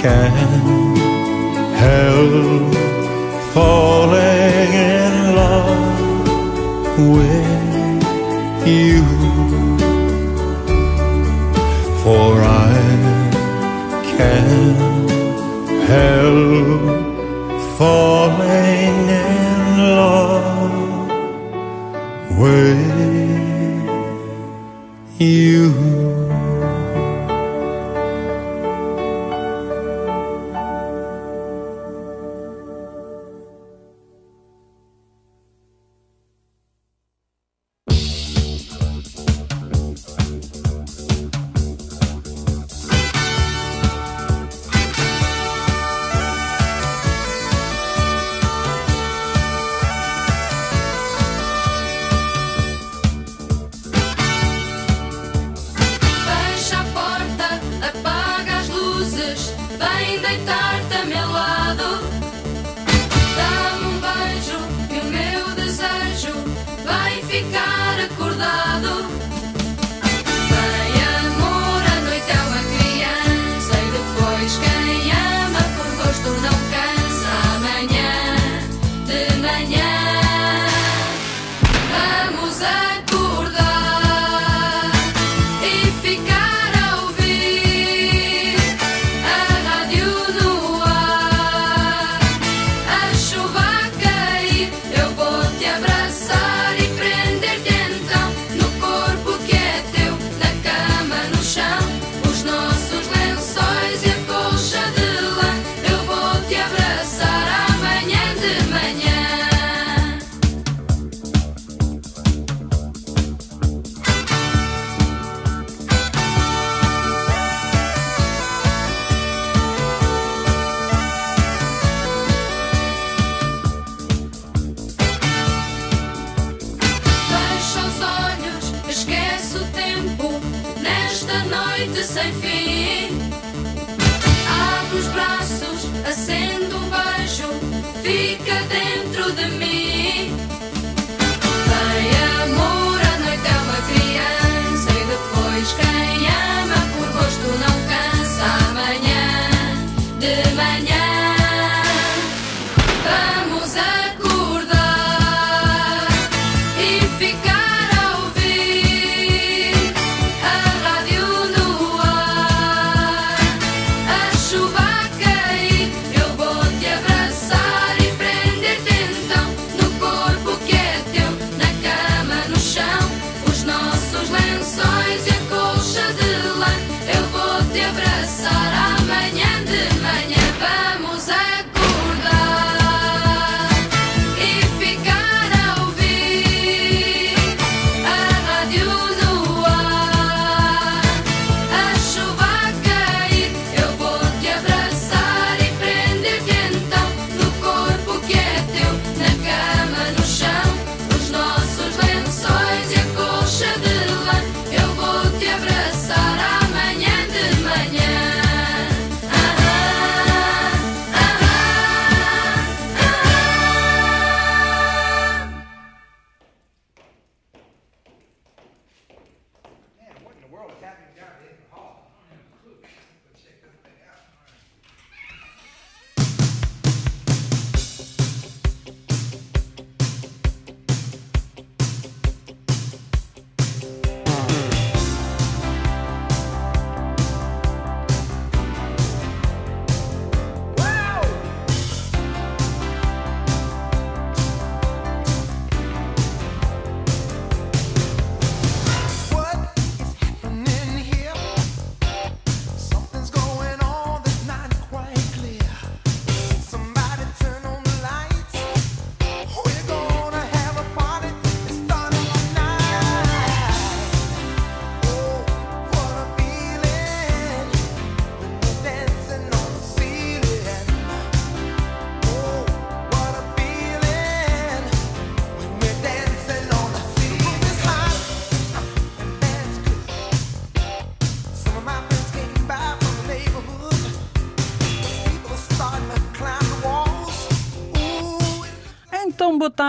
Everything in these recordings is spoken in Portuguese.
can't help falling in love with you.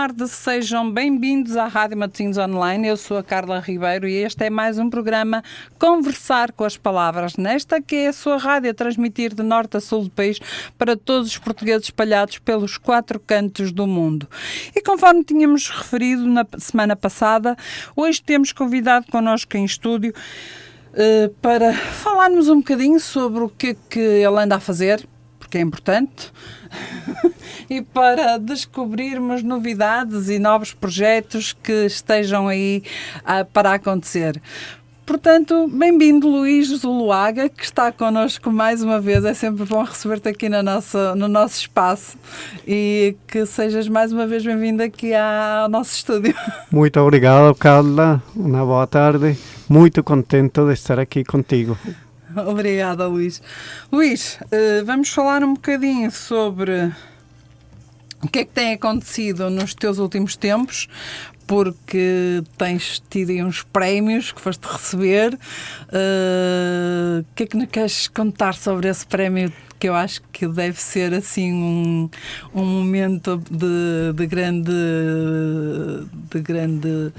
Tarde, sejam bem-vindos à Rádio Matosinhos Online. Eu sou a Carla Ribeiro e este é mais um programa Conversar com as Palavras. Nesta que é a sua rádio a transmitir de norte a sul do país para todos os portugueses espalhados pelos quatro cantos do mundo. E conforme tínhamos referido na semana passada, hoje temos convidado connosco em estúdio uh, para falarmos um bocadinho sobre o que, é que ele anda a fazer, porque é importante e para descobrirmos novidades e novos projetos que estejam aí uh, para acontecer. Portanto, bem-vindo Luís Zuluaga, que está connosco mais uma vez. É sempre bom receber-te aqui na nossa, no nosso espaço e que sejas mais uma vez bem-vindo aqui ao nosso estúdio. Muito obrigado, Carla. Uma boa tarde. Muito contente de estar aqui contigo. Obrigada, Luís. Luís, eh, vamos falar um bocadinho sobre o que é que tem acontecido nos teus últimos tempos, porque tens tido uns prémios que foste receber. O que é que nos queres contar sobre esse prémio? Que eu acho que deve ser assim um, um momento de, de grande. de grande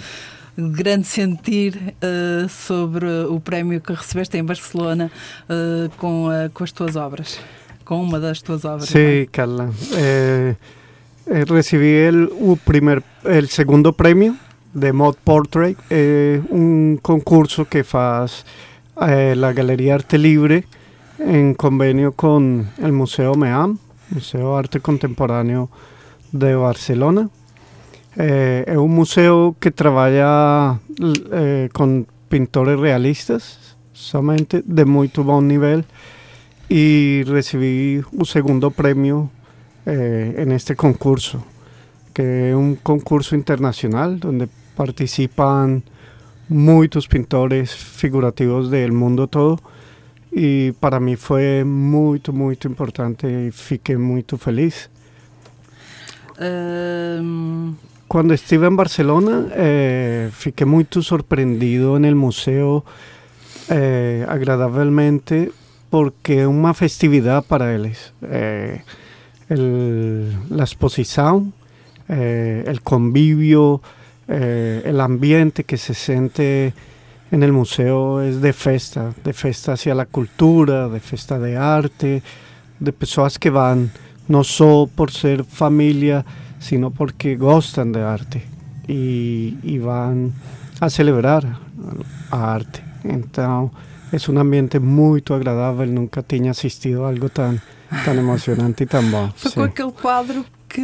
grande sentir uh, sobre o prémio que recebeste em Barcelona uh, com, com as tuas obras, com uma das tuas obras. Sim, é? Carla. Eh, eh, recibí el, primer, el segundo premio de Mod Portrait, eh, un concurso que faz eh, la Galería Arte Libre en convenio con el Museo MEAM, Museo de Arte Contemporáneo de Barcelona. Eh, un museo que trabaja eh, con pintores realistas, solamente de muy buen nivel, y recibí un segundo premio eh, en este concurso, que es un concurso internacional donde participan muchos pintores figurativos del mundo todo. Y para mí fue muy, muy importante y fiqué muy feliz. Um... Cuando estuve en Barcelona, eh, fiqué muy sorprendido en el museo eh, agradablemente porque es una festividad para ellos. Eh, el, la exposición, eh, el convivio, eh, el ambiente que se siente en el museo es de festa, de festa hacia la cultura, de festa de arte, de personas que van no solo por ser familia, sino porque gustan de arte y, y van a celebrar a arte. Entonces es un ambiente muy agradable, nunca tenía asistido a algo tan tão emocionante e tão bom. Foi com aquele quadro que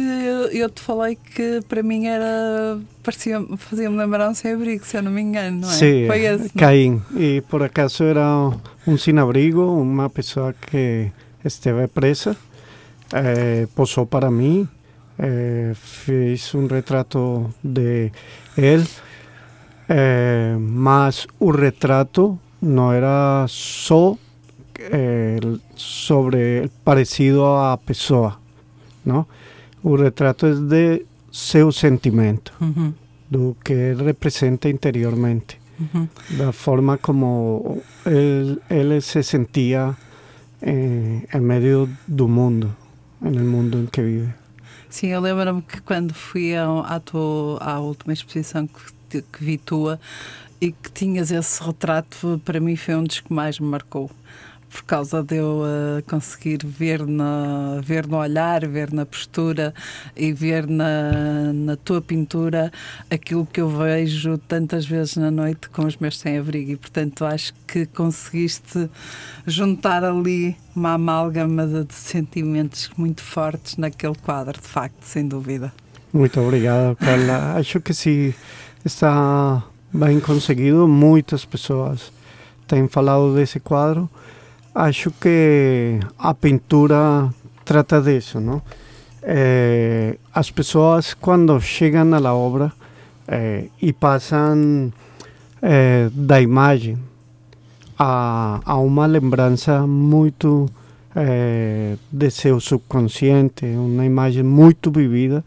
eu te falei que para mim era parecia fazia-me lembrar um sem-abrigo, se eu não me engano, não é? Sim, Foi esse, Caim. E por acaso era um sem-abrigo, uma pessoa que esteve presa, eh, posou para mim, eh, fez um retrato de ele, eh, mas o retrato não era só eh, sobre el parecido a Pessoa, ¿no? Un retrato es de su sentimiento, uh -huh. lo que él representa interiormente, uh -huh. la forma como él, él se sentía eh, en medio do mundo, en el mundo en que vive. Sim, eu lembro-me que quando fui à, tua, à última exposição que, que vi tua e que tinhas esse retrato, para mim foi um dos que mais me marcou por causa de eu uh, conseguir ver, na, ver no olhar, ver na postura e ver na, na tua pintura aquilo que eu vejo tantas vezes na noite com os meus sem-abrigo. E, portanto, acho que conseguiste juntar ali uma amálgama de, de sentimentos muito fortes naquele quadro, de facto, sem dúvida. Muito obrigado, Carla. acho que sim, está bem conseguido. Muitas pessoas têm falado desse quadro. Acho que a pintura trata disso, não? É, as pessoas quando chegam à obra é, e passam é, da imagem a, a uma lembrança muito de seu subconsciente, uma imagem muito vivida,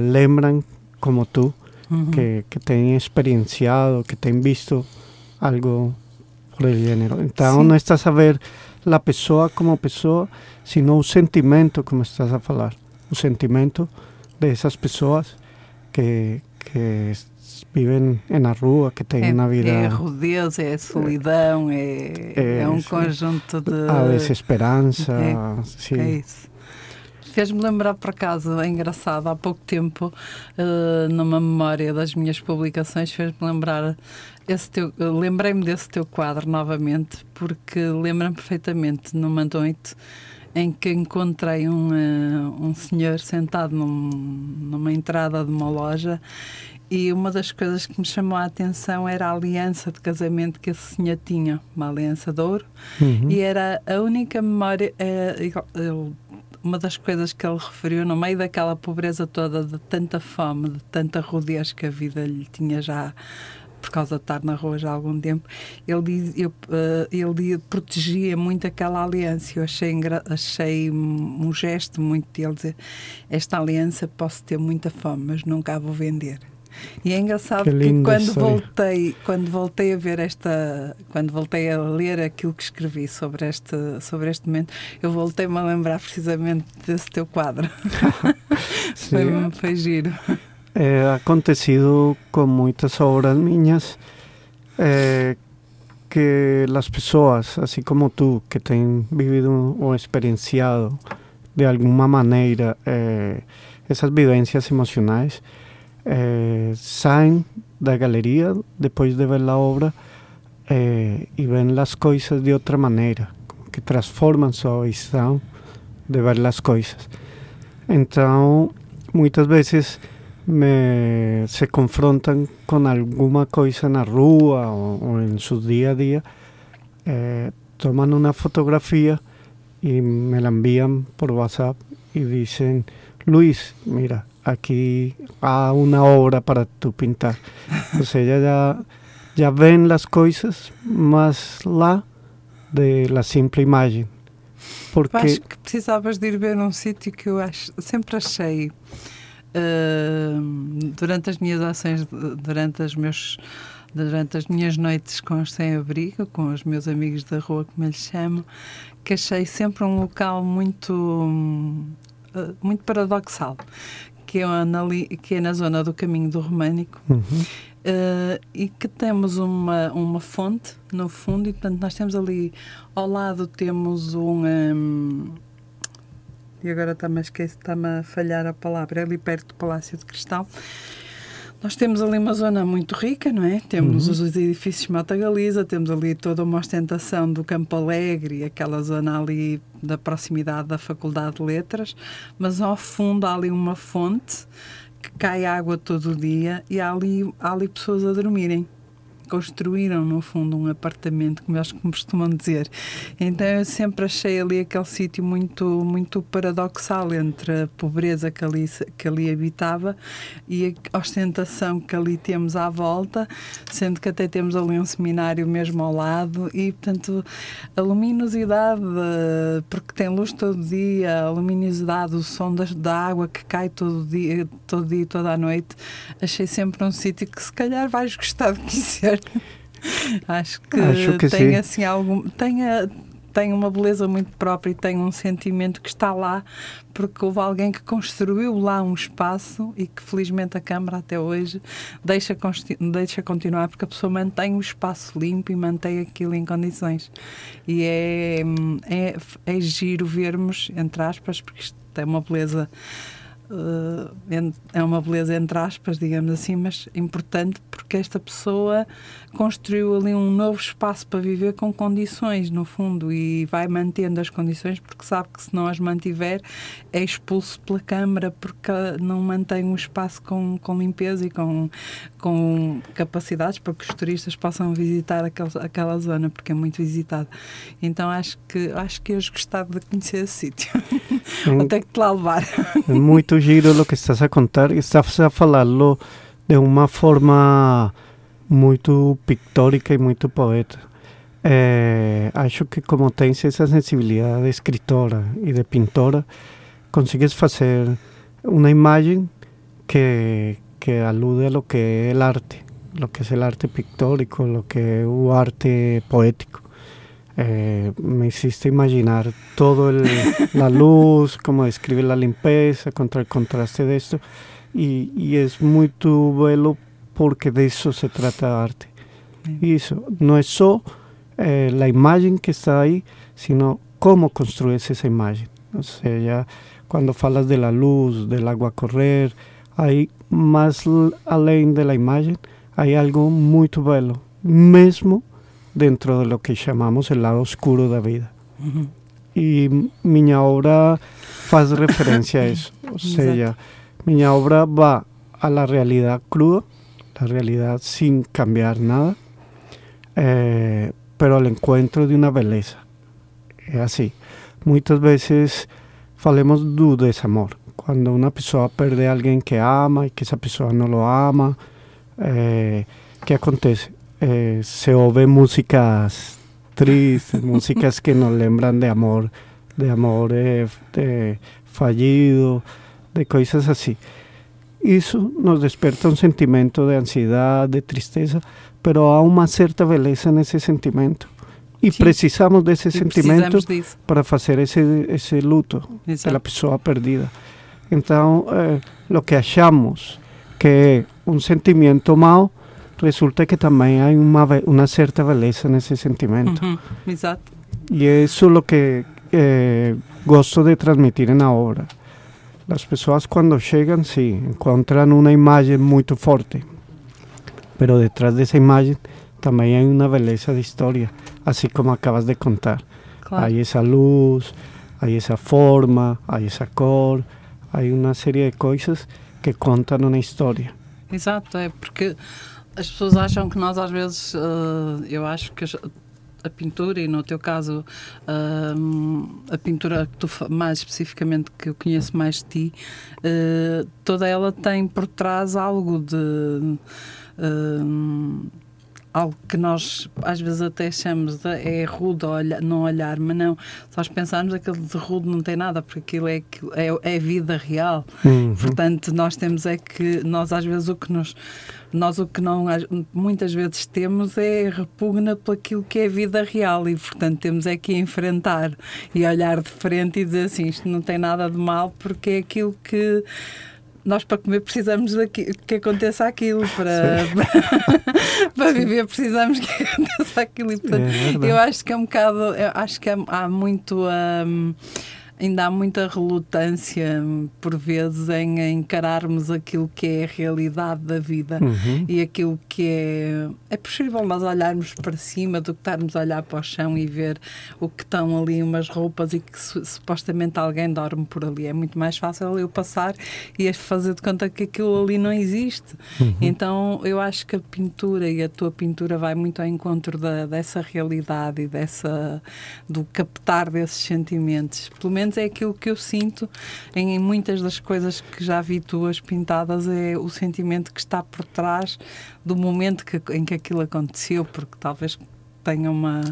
lembram como tu, uhum. que, que tem experienciado, que tem visto algo por. Então, Sim. não estás a ver a pessoa como pessoa, sino o sentimento como estás a falar. O sentimento de esas pessoas que, que en la rúa, que tienen É, una vida é a rudez, é solidão, é, É, é um sim. conjunto de. a desesperanza. É. sí. É isso. Fez-me lembrar, por acaso, é engraçado, há pouco tempo, eh, numa memória das minhas publicações, fez-me lembrar teu. Lembrei-me desse teu quadro novamente, porque lembro-me perfeitamente numa noite em que encontrei um, eh, um senhor sentado num- numa entrada de uma loja e uma das coisas que me chamou a atenção era a aliança de casamento que esse senhor tinha, uma aliança de ouro, Ujú. e era a única memória, ele- uma das coisas que ele referiu, no meio daquela pobreza toda, de tanta fome, de tanta rudez que a vida lhe tinha já, por causa de estar na rua já há algum tempo, ele, diz, eu, eh, ele protegia muito aquela aliança. Eu achei, achei um gesto muito dele dizer: Esta aliança posso ter muita fome, mas nunca a vou vender. E é engraçado Que que, quando voltei, quando voltei a ver esta, quando voltei a ler aquilo que escrevi sobre este, sobre este momento, eu voltei-me a lembrar precisamente desse teu quadro. Foi, foi giro. Ha acontecido con muchas obras niñas eh, que las personas, así como tú, que han vivido o experienciado de alguna manera eh, esas vivencias emocionales, eh, salen de la galería después de ver la obra y ven las cosas de otra manera, como que transforman su visión de ver las cosas. Entonces, muchas veces me, se confrontan con alguna cosa en la rúa o, o en su día a día, eh, toman una fotografía y me la envían por WhatsApp y dicen, Luis, mira, aquí hay una obra para tu pintar. Sea, ella ya, ya ven las cosas más lá de la simple imagen. Eu Porque acho que precisavas de ir ver um sítio que eu acho, sempre achei durante as minhas ações, durante as meus durante as minhas noites com os sem-abrigo, com os meus amigos da rua, como eles chamam, que achei sempre um local muito ah, muito paradoxal, que é, na, que é na zona do caminho do Românico, Uhum. eh, e que temos uma, uma fonte no fundo, e portanto nós temos ali ao lado temos um. hum, e agora está-me a esquecer, está-me a falhar a palavra, é ali perto do Palácio de Cristal. Nós temos ali uma zona muito rica, não é? Temos Uhum. os edifícios Mata Galiza, temos ali toda uma ostentação do Campo Alegre, aquela zona ali da proximidade da Faculdade de Letras, mas ao fundo há ali uma fonte que cai água todo o dia e há ali, há ali pessoas a dormirem. Construíram, no fundo, um apartamento, como eles costumam dizer. Então eu sempre achei ali aquele sítio muito, muito paradoxal entre a pobreza que ali, que ali habitava e a ostentação que ali temos à volta, sendo que até temos ali um seminário mesmo ao lado e, portanto, a luminosidade, porque tem luz todo dia, a luminosidade, o som das, da água que cai todo dia, todo dia toda a noite, achei sempre um sítio que se calhar vais gostar de conhecer. Acho que, Acho que tem sim. assim algum. Tem, a- tem uma beleza muito própria e tem um sentimento que está lá porque houve alguém que construiu lá um espaço e que felizmente a Câmara até hoje deixa, deixa continuar porque a pessoa mantém o espaço limpo e mantém aquilo em condições. E é, é, é giro vermos, entre aspas, porque isto tem uma beleza. Eh, é uma beleza entre aspas, digamos assim, mas importante porque esta pessoa construiu ali um novo espaço para viver com condições, no fundo, e vai mantendo as condições porque sabe que se não as mantiver é expulso pela Câmara porque não mantém um espaço com, com limpeza e com, com capacidades para que os turistas possam visitar aquele, aquela zona porque é muito visitada. Então acho que acho que ias gostar de conhecer esse sítio. Vou En- ter que te lá levar. Es muy giro lo que estás a contar estás a falarlo de una forma muy pictórica y muy poeta. Eh, acho que como tienes esa sensibilidad de escritora y de pintora, consigues hacer una imagen que, que alude a lo que es el arte, lo que es el arte pictórico, lo que es el arte poético. Eh, me hiciste imaginar todo el, la luz, cómo describe la limpieza contra el contraste de esto. Y, y es muy tu bello porque de eso se trata arte. Y eso no es solo eh, la imagen que está ahí, sino cómo construyes esa imagen. O sea, ya cuando falas de la luz, del agua correr, hay más além de la imagen, hay algo muy bello, mesmo dentro de lo que llamamos el lado oscuro da vida. Uhum. E minha obra faz referência a isso. Ou seja, minha obra va a la realidad cruda, la realidad sin cambiar nada, eh, pero al encuentro de una beleza. É assim. Muitas vezes falemos do desamor. Quando uma pessoa perde alguém que ama e que essa pessoa não lo ama, eh, que acontece? Eh, se ouve músicas tristes, músicas que nos lembran de amor, de amor de fallido, de coisas Isso nos desperta um sentimento de ansiedade, de tristeza, pero há uma certa beleza nesse sentimento. E Sim. precisamos desse E sentimento precisamos para fazer esse, esse luto Exato. da pessoa perdida. Então, eh, o que achamos que é um sentimento mau, resulta que também há uma, uma certa beleza nesse sentimento. Uhum. Exato. E é isso o que eh, gosto de transmitir na obra. As pessoas quando chegam, sim, encontram uma imagem muito forte, pero detrás dessa imagem também há uma beleza de história, assim como acabas de contar. Claro. Hay esa luz, hay esa forma, hay esa cor, hay una serie de cosas que contan una historia. Exato, é porque as pessoas acham que nós às vezes, eh, eu acho que a pintura, e no teu caso ah, a pintura que tu mais especificamente que eu conheço mais de ti, eh, toda ela tem por trás algo de ah, algo que nós às vezes até achamos de, é rude olha, não olhar, mas não, se nós pensarmos aquilo de rude não tem nada, porque aquilo é, é, é vida real. Portanto, nós temos é que nós às vezes o que nos nós o que não muitas vezes temos é repugna por aquilo que é vida real e portanto temos é que enfrentar e olhar de frente e dizer assim isto não tem nada de mal porque é aquilo que nós para comer precisamos daqui, que aconteça aquilo para, para viver precisamos que aconteça aquilo e portanto É eu acho que é um bocado eu acho que há, há muito hum, ainda há muita relutância por vezes em encararmos aquilo que é a realidade da vida. Uhum. e aquilo que é é possível nós olharmos para cima do que estarmos a olhar para o chão e ver o que estão ali umas roupas e que su- supostamente alguém dorme por ali. É muito mais fácil eu passar e fazer de conta que aquilo ali não existe. Então eu acho que a pintura e a tua pintura vai muito ao encontro da, dessa realidade e dessa do captar desses sentimentos. Pelo menos é aquilo que eu sinto em, muitas das coisas que já vi tuas pintadas é o sentimento que está por trás do momento que, em que aquilo aconteceu porque talvez tenha uma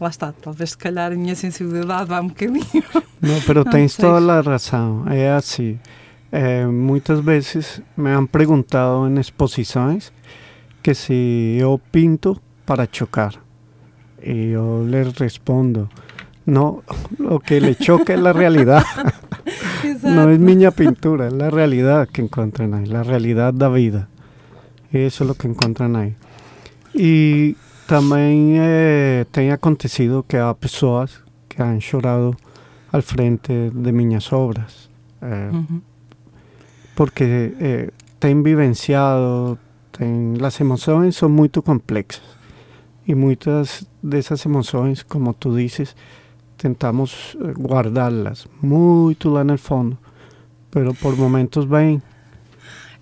lá está, talvez se calhar a minha sensibilidade vá um bocadinho Não tens sei. toda a razão. É assim. Eh, muitas vezes me han perguntado em exposições que se eu pinto para chocar. E eu les respondo, no, lo que le choca es la realidad. No es minha pintura, es la realidad que encuentran ahí, la realidad da vida. Eso es lo que encuentran ahí. E também eh, tem acontecido que há pessoas que han chorado al frente de minhas obras. eh, porque eh, tem vivenciado, tem, as emoções são muito complexas. E muitas dessas emoções, como tu dizes, tentamos eh, guardá-las muito lá no fundo. Pero por momentos vêm,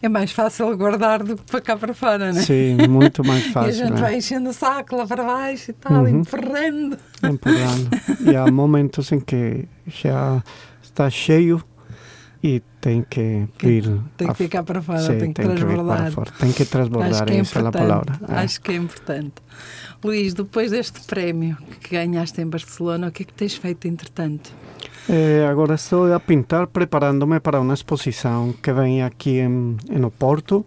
É mais fácil guardar do que para cá para fora, não é? sim, muito mais E a fácil. gente né? vai enchendo o saco lá para baixo e tal, Uhum. emperrando. empurrando. E há momentos em que já está cheio e tem que vir. Tem que ficar para fora, Sim, tem que para transbordar. fora. Tem que transbordar, Acho que é essa é a palavra. É. Acho que é importante. Luís, depois deste prémio que ganhaste em Barcelona, o que é que tens feito entretanto? Eh, agora estou a pintar preparando-me para uma exposição que vem aqui em, em Oporto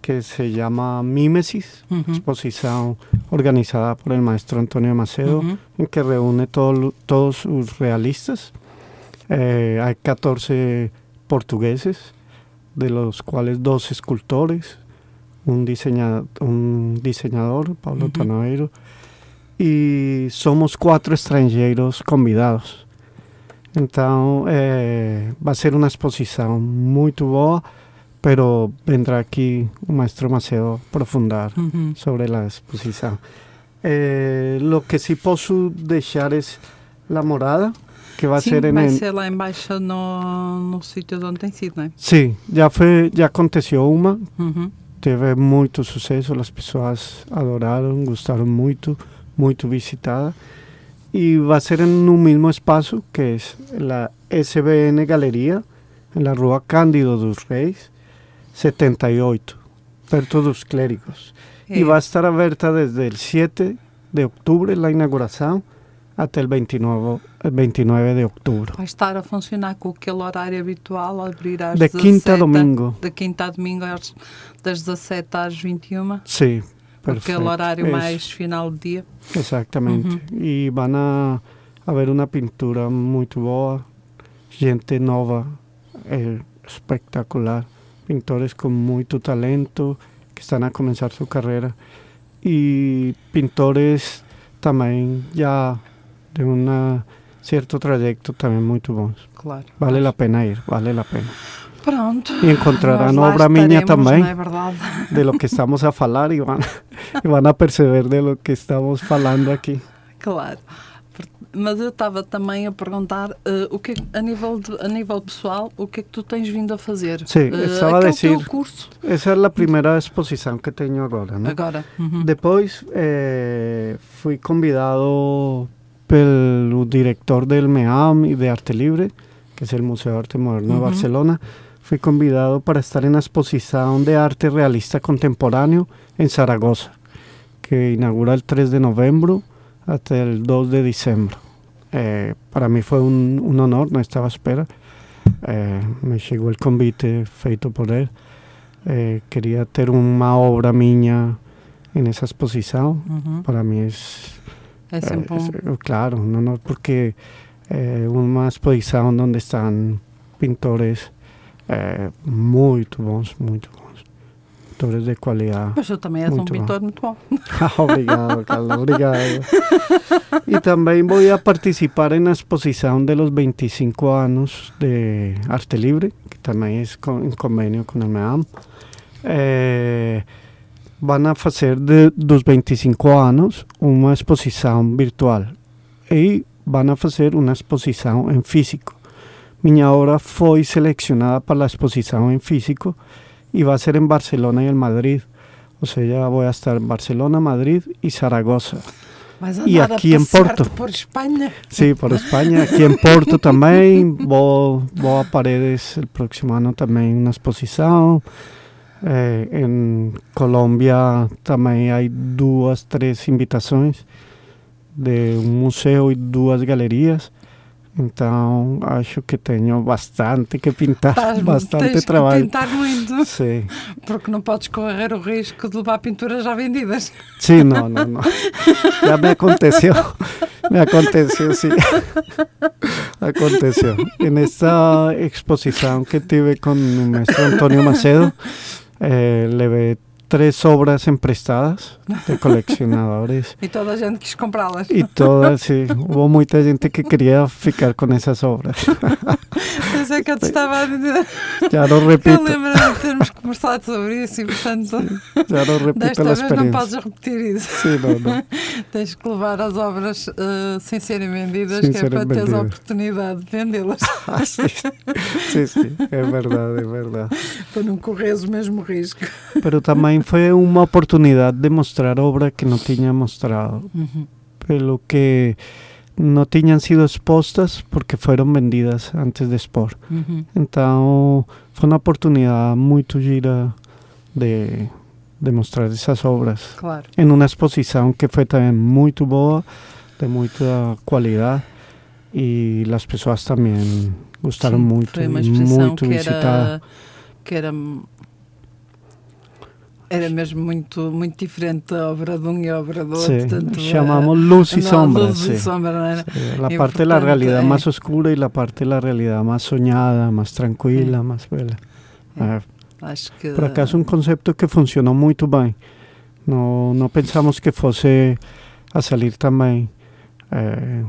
que se llama Mímesis, Uhum. exposición organizada por el maestro Antonio Macedo, Uhum. en que reúne todo- todos sus realistas. Eh, hay 14 portugueses, de los cuales dos escultores, un, diseña- un diseñador, Pablo Ujú. Tanoeiro, y somos cuatro extranjeros convidados. Então, eh, vai ser uma exposição muito boa, pero vendrá aqui o maestro Macedo aprofundar Uhum. sobre la exposición. Eh, lo que sí puedo dejar es la morada, que va a Sim, ser en vai ser lá embaixo no, no sítio de onde tem sido, não é? Sí, ya fue, ya aconteció uma, Uhum. Teve muito sucesso, as pessoas adoraram, gostaram muito, muito visitada. Y va a ser en un mismo espacio, que es la SBN Galería, en la Rua Cándido dos Reis, 78, perto dos Clérigos. É. Y va a estar abierta desde el 7 de octubre, la inauguración, hasta el 29, el 29 de octubre. Vai estar a funcionar com aquele horário habitual, abrir às De 17, quinta a domingo. De quinta a domingo, às, das 17 às 21. Sí, Aquele perfecto. horário Eso, mais final do dia. Exactamente. Y van a, a ver una pintura muy boa, gente nova, eh, espectacular, pintores con mucho talento que están a comenzar su carrera y pintores también ya de un cierto trayecto también muy buenos. Claro. Vale la pena ir, vale la pena. Pronto. Encontrarán Nós lá obra minha também. É verdade? De lo que estamos a falar y van, y van a perceber de lo que estamos falando aquí. Claro. Mas eu estava também a perguntar eh, o que é a, nível de- a nível pessoal, o que é que tu tens vindo a fazer? Sim, Eh, estava a dizer- curso Esa es la primera exposición que tengo ahora, ¿no? agora. Uhum. Depois eh, fui convidado pelo director del MEAM y de Arte Libre, que es el Museo de Arte Moderno de Ujú. Barcelona. Fui convidado para estar en la exposición de arte realista contemporáneo en Zaragoza, que inaugura el 3 de noviembre hasta el 2 de diciembre. Eh, para mí fue un, un honor, no estaba a espera. Eh, me llegó el convite feito por él. Eh, quería tener una obra mía en esa exposición. Uhum. Para mí es, É sempre eh, um. es, claro, un honor porque eh, una exposición donde están pintores eh, muy bons, muy bons. Pintores de calidad. Mas tu também és um Muito bom. pintor muito bom. obrigado, Carla, obrigado. Y también voy a participar en la exposición de los 25 años de Arte Libre, que también es con, en convenio con el MEAM. Eh, van a hacer de los 25 años una exposición virtual y van a hacer una exposición en físico. Mi obra fue seleccionada para la exposición en físico y va a ser en Barcelona y en Madrid. O sea, ya voy a estar en Barcelona, Madrid y Zaragoza. Vais E andar aqui a em passear-te Porto? por Espanha. Sí, por España. Aquí en Porto también. Voy, voy a Paredes el próximo año también una exposición. Eh, en Colombia también hay dos, tres invitaciones de un museo y dos galerías. Entonces, acho que tengo bastante que pintar, bastante tens que trabajo. pintar muito, Sí, porque não podes correr o risco de levar pinturas já vendidas. sí, no, no, no. Ya me aconteció, me aconteció, sí. Aconteció. En esta exposición que tuve con el maestro Antonio Macedo, eh, le ve tres obras emprestadas de coleccionadores E toda a gente quis comprá-las. y todas, sí, hubo mucha gente que quería ficar con esas obras. Pensei que eu te estava a dizer. No Eu repito, lembro-me de termos conversado sobre isso e, portanto, ya no repito desta vez não podes repetir isso. Sí, no, no. Tens que levar as obras eh, sem serem vendidas, Sem que é serem para teres a vendidas. oportunidade de vendê-las, Ah, sí, sí, sí, es verdad, es verdad. para não correres o mesmo risco. Pero también fue una oportunidad de mostrar obra que no tenía mostrado, pero que no tenían sido expuestas porque fueron vendidas antes de Sport. Uhum. Entonces fue una oportunidad muy gira de, de mostrar esas obras Claro. en una exposición que fue también muy boa, de mucha calidad y las personas también gustaron Sim, mucho Foi uma y exposição muy que visitada. era, que era Era mesmo muito, muito diferente a obra de um e a obra do outro. Sí, llamamos eh, luz no, sombra. luz sí. y sombra? Sí, Y parte de por la tanto, realidad eh, más oscura y la parte de la realidad más soñada, más tranquila, más bella. Eh. Eh, Acho que. por acaso um conceito que funcionou muito bem. Não, não pensamos que fosse a salir também. Eh,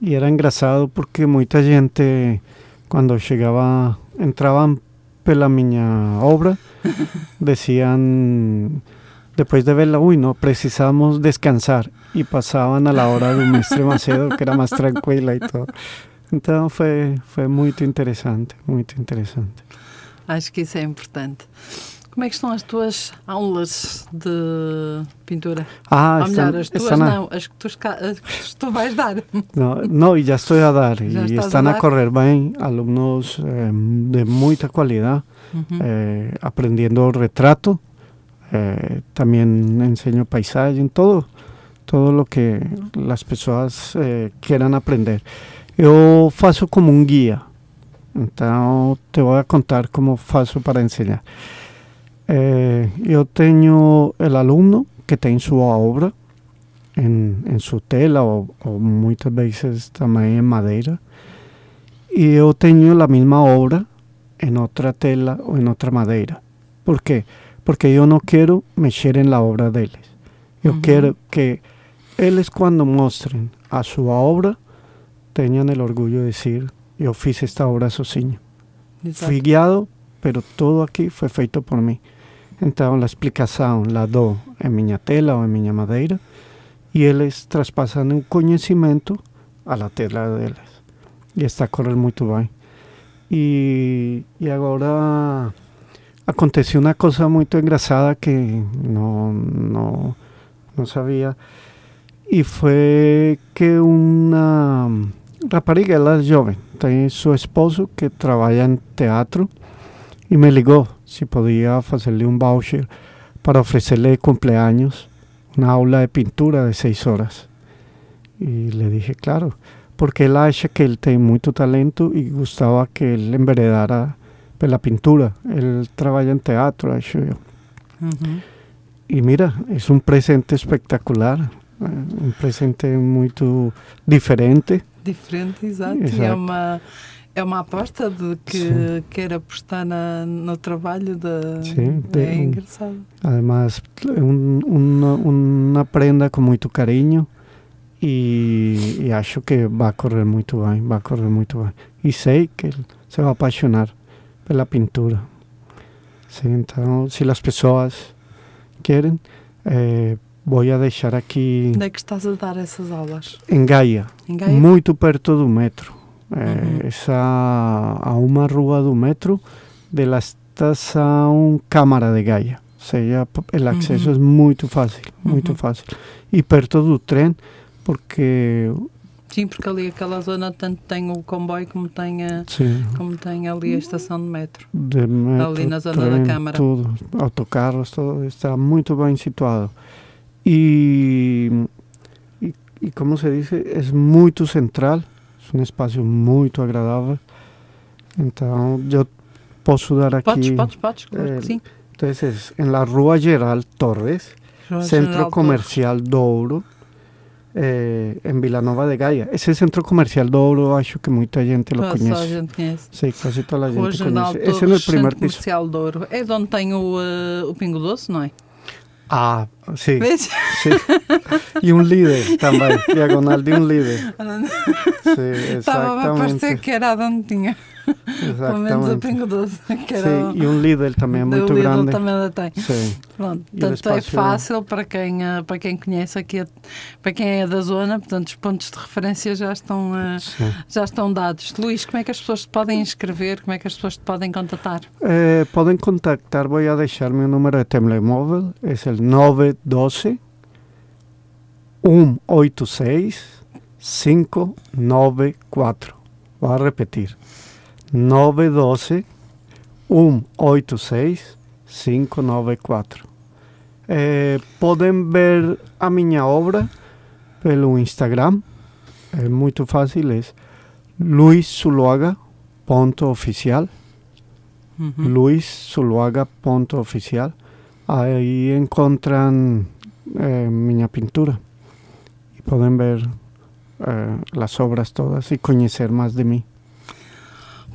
e era engraçado porque muita gente, quando chegava, entravam pela minha obra, decían, después de verla, uy, no, precisamos descansar. Y pasaban a la hora del mestre Macedo, que era más tranquila y todo. Então foi, foi muito interessante, muito interessante. Acho que isso é importante. Como é que estão as tuas aulas de pintura? Ah, Ou melhor, as tuas a- não, as que, tu, as que tu vais dar. No, y ya estoy a dar. Y estás están a a, correr bien alumnos eh, de mucha calidad, Uhum. eh, aprendiendo retrato. eh, también enseño paisaje, en todo, todo lo que las personas eh, quieran aprender. Yo faço como un guía. Entonces te voy a contar cómo faço para enseñar. Eh, yo tengo el alumno que tiene su obra en, en su tela o, o muchas veces también en madera. Y yo tengo la misma obra en otra tela o en otra madera. ¿Por qué? Porque yo no quiero mexer en la obra de ellos. Yo Ujú. quiero que ellos cuando muestren a su obra tengan el orgullo de decir, yo fiz esta obra sozinho. Exato. Fui guiado, pero todo aqui foi feito por mim. Então, a explicação la dou em minha tela ou em minha madeira e eles traspassam o conhecimento à la tela deles. E está a correr muito bem. E, e agora aconteceu uma coisa muito engraçada que não, não, não sabia. E foi que uma rapariga, ela é jovem, tem seu esposo que trabalha em teatro e me ligou se podia fazer-lhe um voucher para oferecer-lhe de cumpleaños uma aula de pintura de seis horas. E le dije, claro, porque ela acha que ele tem muito talento e gostava que ele enveredara pela pintura. Ele trabalha em teatro, acho eu. Uhum. E mira, é um presente espetacular, eh, um presente muito diferente. Diferente, exato. É Exato. uma, é uma aposta de que Sim. quer apostar na, no trabalho da. Sim, é de- engraçado. Además, un- una, una prenda com muito carinho e, e acho que vai correr muito bem, vai correr muito bem. E sei que ele se vai apaixonar pela pintura. Sim, então, se as pessoas querem, eh, vou a deixar aqui Onde é que estás a dar essas aulas? em Gaia, Em Gaia? muito perto do metro. Eh, Uhum. Essa a uma rua do metro de la estação Câmara de Gaia. Ou seja, o acesso Uhum. é muito fácil, muito Uhum. fácil. E perto do trem, porque Sim, porque ali aquela zona tanto tem o comboio como tem, a, sim, como tem ali a estação de metro. de metro, Ali na zona da trem, Câmara. tudo, autocarros, todo está muito bem situado. E, e, e como se diz, é muito central, é um espaço muito agradável. Então, eu posso dar aqui. Podes, podes, podes, claro eh, que sim. Entonces, en la Rua Geral Torres, João Centro General Comercial Douro, eh, en Vilanova de Gaia. Ese centro comercial Douro, acho que muita gente lo Torres. Toda a conhece. gente conhece. Sí, casi toda la Rua gente Jornal conoce. Ese Torres, no es el primer Centro piso. Comercial Douro. É de onde tem o, eh, o Pingo Doce, não é? Ah, sí, sí. Y un líder también, diagonal de un líder. Sí, Estava a parecer que era de onde tinha. Pelo menos o Exactamente. Pingo Doce. Que era Sí, y un líder también o muy Lidl grande. também ainda tem. Sí, Pronto, E o portanto é espaço- fácil para quem, eh, para quem conhece aqui, para quem é da zona, portanto os pontos de referência já estão, eh, já estão dados. Luís, como é que as pessoas te podem inscrever? Como é que as pessoas te podem contatar? Eh, pueden contactar, voy a dejar mi número de telemóvil, es el 912 186 594. Voy a repetir. 912 186 594. Eh, pueden ver a minha obra pelo Instagram. É muito fácil, é luiszuluaga.oficial. Uhum. luiszuluaga.oficial. Aí encontram eh, minha pintura e podem ver eh, as obras todas e conhecer mais de mim.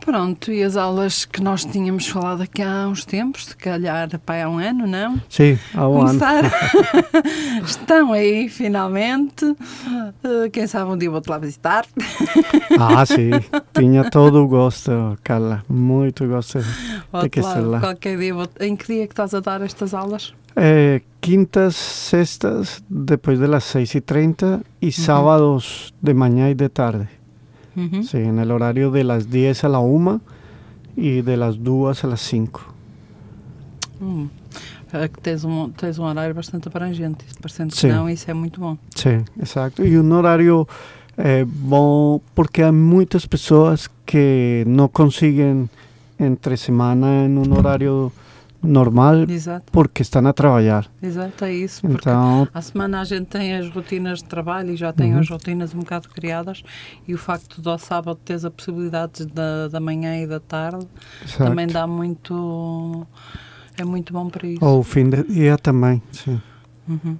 Pronto, e as aulas que nós tínhamos falado aqui há uns tempos, se calhar pai, há um ano, não? Sim, há um ano. Estão aí, finalmente. Uh, quem sabe um dia vou-te lá visitar. Ah, sim, tinha todo o gosto, Carla, muito gosto de que ser lá. Qualquer dia. Vou... Em que dia é que estás a dar estas aulas? Eh, quintas, sextas, depois das 6 e 30 e sábados de manhã e de tarde. Uhum. Sí, en el horario de las 10 a la 1 y de las 2 a las 5. Hum. É que tens um, tens um horário bastante abrangente. Parecendo que Sim. não, isso é muito bom. Sí, exacto. Y un horario eh, bom porque hay muchas personas que no consiguen entre semana en un horario normal Exato, porque están a trabajar. exato, é isso. Porque Então, à semana a gente tem as rotinas de trabalho e já tem Uhum. as rotinas um bocado criadas e o facto de ao sábado teres a possibilidade da, da manhã e da tarde exacto. também dá muito. É muito bom para isso. O fin de día también, sí. Uhum.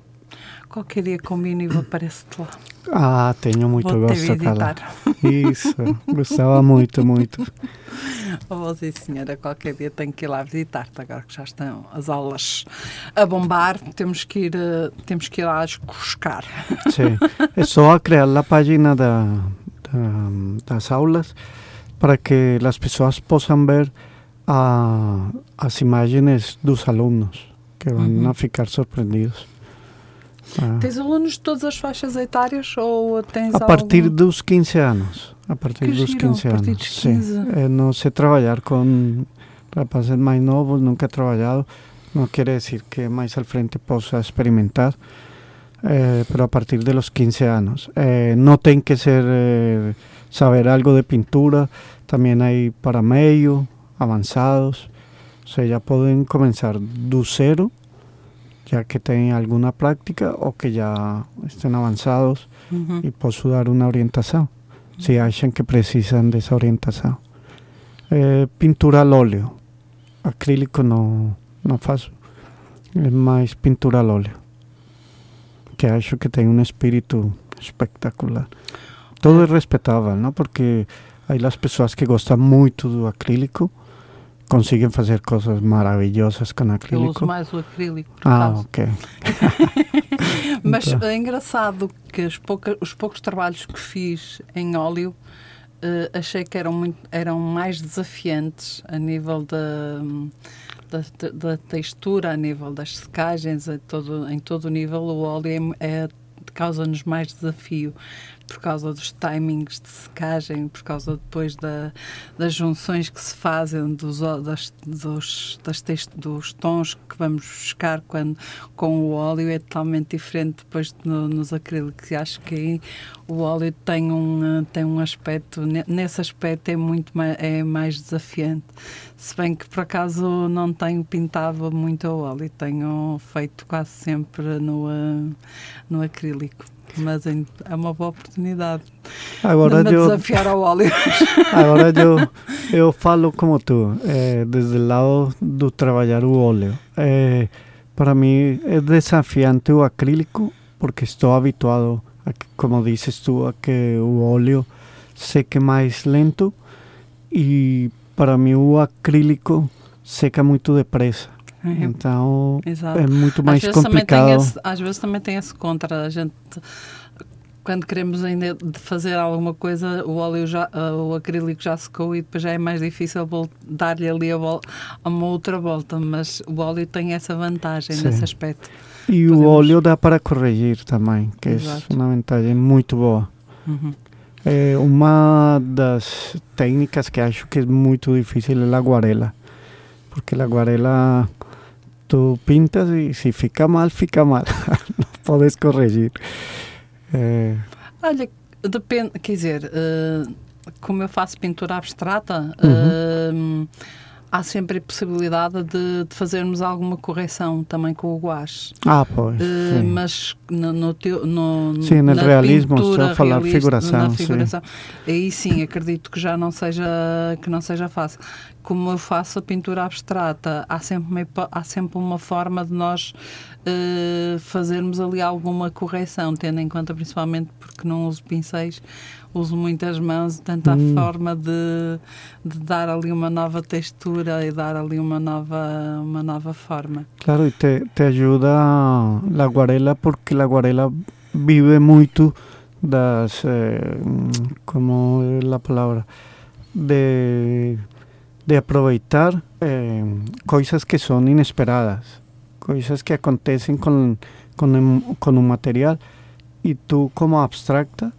Qualquer dia combino e apareço-te lá. Ah, tenho muito Vou-te gosto, Carla. Isso, gostava muito, muito. Oh, sim, senhora, qualquer dia tenho que ir lá visitar-te, agora que já estão as aulas a bombar, temos que ir, eh, temos que ir lá buscar. Sí, é só criar a página da, da, das aulas para que as pessoas possam ver a, as imagens dos alunos, que vão Uhum. ficar surpreendidos. Ah, Tens alunos de todas as faixas etárias ou tens a partir algum... dos 15 anos. A partir Que dos giro, 15 a partir anos. dos sim. 15. Eh, não sei trabalhar com rapazes mais novos, nunca he trabalhado. Não quer dizer que mais al frente possa experimentar. Eh, pero a partir de los 15 anos. Eh, no tem que ser eh, saber algo de pintura, también hay para medio, avanzados, o sea, ya pueden comenzar do cero, ya que tienen alguna práctica o que ya estén avanzados Uhum. e posso dar uma orientação, se acham que precisam dessa orientação. Eh, pintura al óleo, acrílico não, não faço, é mais pintura al óleo, que acho que tem um espírito espectacular. Todo é respeitável, não? porque aí as pessoas que gostam muito do acrílico conseguem fazer coisas maravilhosas com Eu uso acrílico. mais o acrílico, Ah, ok. Mas Então. é engraçado que os, pouca- os poucos trabalhos que fiz em óleo eh, achei que eram, muito, eram mais desafiantes a nível da, da, da textura, a nível das secagens, a todo, em todo o nível. O óleo é, é- causa-nos mais desafio por causa dos timings de secagem, por causa depois da, das junções que se fazem dos, das, dos, das dos tons que vamos buscar quando, com o óleo é totalmente diferente depois no- nos acrílicos. E acho que aí o óleo tem um, tem um aspecto, ne- nesse aspecto é muito mais, é mais desafiante. Se bem que por acaso não tenho pintado muito a óleo, tenho feito quase sempre no, no acrílico. Mas é uma boa oportunidade Agora de eu desafiar ao óleo. Agora eu, eu falo como tu, eh, desde o lado do trabalhar o óleo. Eh, para mim é desafiante o acrílico porque estou habituado, a como dizes tu, a que o óleo seque mais lento e para mim o acrílico seca muito depressa. Então Exato. é muito Às mais tem complicado. esse, às vezes também tem esse contra. A gente, quando queremos ainda fazer alguma coisa, o óleo já, ah, o acrílico já secou e depois já é mais difícil dar-lhe ali a, vol- a uma outra volta. Mas o óleo tem essa vantagem Sim. nesse aspecto. E o podemos- óleo dá para corrigir também, que Exato. é uma vantagem muito boa. Uhum. É, uma das técnicas que acho que é muito difícil é a aguarela. Porque a aguarela tu pintas e se fica mal, fica mal. Não podes corrigir. É, Olha, depende, quer dizer, eh, como eu faço pintura abstrata, Uhum. Há sempre a possibilidade de, de fazermos alguma correção também com o guache. ah, pois. Sim. mas no, no teu, no, Sim, no na realismo, pintura a falar realista, figuração, na sim. figuração, aí sim acredito que já não seja que não seja fácil como eu faço a pintura abstrata, há sempre uma, há sempre uma forma de nós eh, fazermos ali alguma correção, tendo em conta principalmente porque não uso pincéis, uso muitas mãos, tanto há Hum. forma de, de dar ali uma nova textura e dar ali uma nova, uma nova forma. Claro, y te, te ayuda la acuarela porque la acuarela vive mucho das, eh, ¿cómo es la palabra? De, de aproveitar eh, cosas que son inesperadas, cosas que acontecen con, con, un- con un material y tú como abstracta,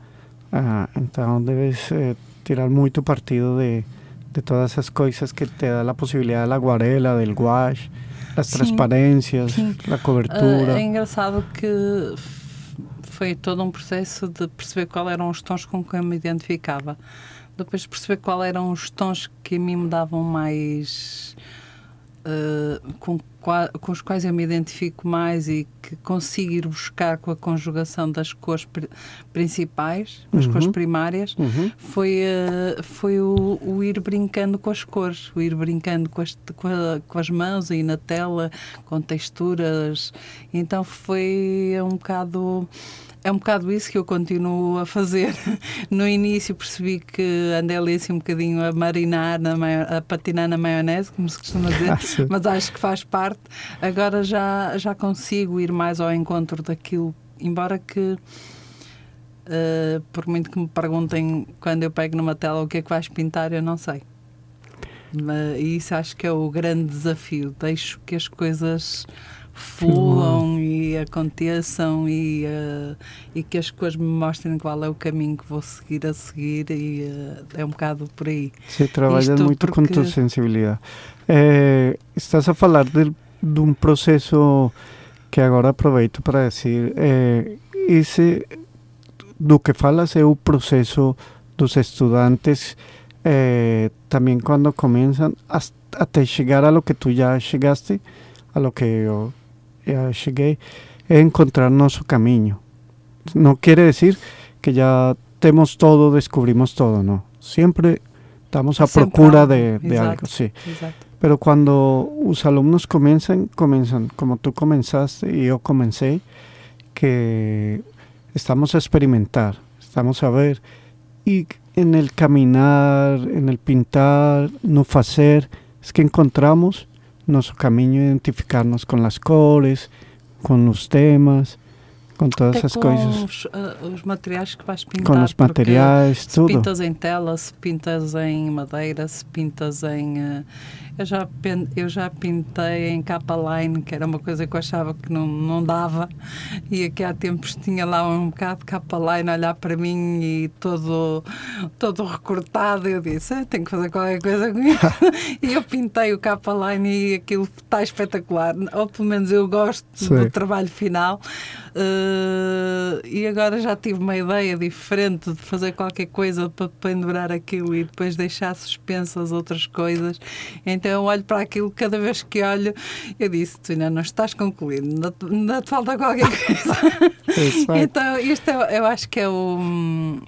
ah, entonces debes eh, tirar mucho partido de, de todas esas cosas que te da la posibilidad de la acuarela, del gouache, las Sim, transparências, sim. a cobertura. Ah, é engraçado que foi todo um processo de perceber qual eram os tons com que eu me identificava. Depois perceber qual eram os tons que a mim me davam mais. Ah, com, com os quais eu me identifico mais e que consigo ir buscar com a conjugação das cores pri- principais, das Uhum. cores primárias, Uhum. foi, eh, foi o, o ir brincando com as cores, o ir brincando com as, com, a- com as mãos aí na tela, com texturas. Então foi um bocado. É um bocado isso que eu continuo a fazer. No início percebi que andei ali assim um bocadinho a marinar, na maio- a patinar na maionese, como se costuma dizer, Ah, mas acho que faz parte. Agora já, já consigo ir mais ao encontro daquilo, embora que Uh, por muito que me perguntem quando eu pego numa tela o que é que vais pintar, eu não sei. Mas isso acho que é o grande desafio. Deixo que as coisas fluam e aconteçam e, uh, e que as coisas me mostrem qual é o caminho que vou seguir a seguir e uh, é um bocado por aí. Você trabalha Isto muito com porque- tua sensibilidade. Eh, estás a falar de, de um processo que agora aproveito para dizer, eh, esse do que falas é o processo dos estudantes eh, também quando começam até chegar a lo que tu já chegaste, a lo que eu já cheguei, é encontrar nosso caminho. Não quer dizer que já temos todo, descobrimos todo, não. Sempre estamos à Sempre procura de, de exato. algo, sí. Exato. Pero cuando los alumnos comienzan, comienzan como tú comenzaste y yo comencé, que estamos a experimentar, estamos a ver, y en el caminar, en el pintar, no hacer, es que encontramos nuestro camino, identificarnos con las cores, con los temas, con todas Até esas com cosas, os, uh, os materiais que vais pintar. con los porque materiales, Se pintas em tela, se pintas em madeira, se pintas em. eh, eu, já, eu já pintei em capa line, que era uma coisa que eu achava que não, não dava, e aqui há tempos tinha lá um bocado de capa line a olhar para mim e todo, todo recortado. Eu disse: "Ah, tenho que fazer qualquer coisa com isso. e eu pintei o capa line e aquilo está espetacular, ou pelo menos eu gosto Sim. do trabalho final. Eh, e agora já tive uma ideia diferente de fazer qualquer coisa para pendurar aquilo e depois deixar suspensas outras coisas. Então eu olho para aquilo, cada vez que olho, eu disse: Tu ainda não estás concluído, ainda te, ainda te falta qualquer coisa. Exacto. Então, isto é, eu acho que é o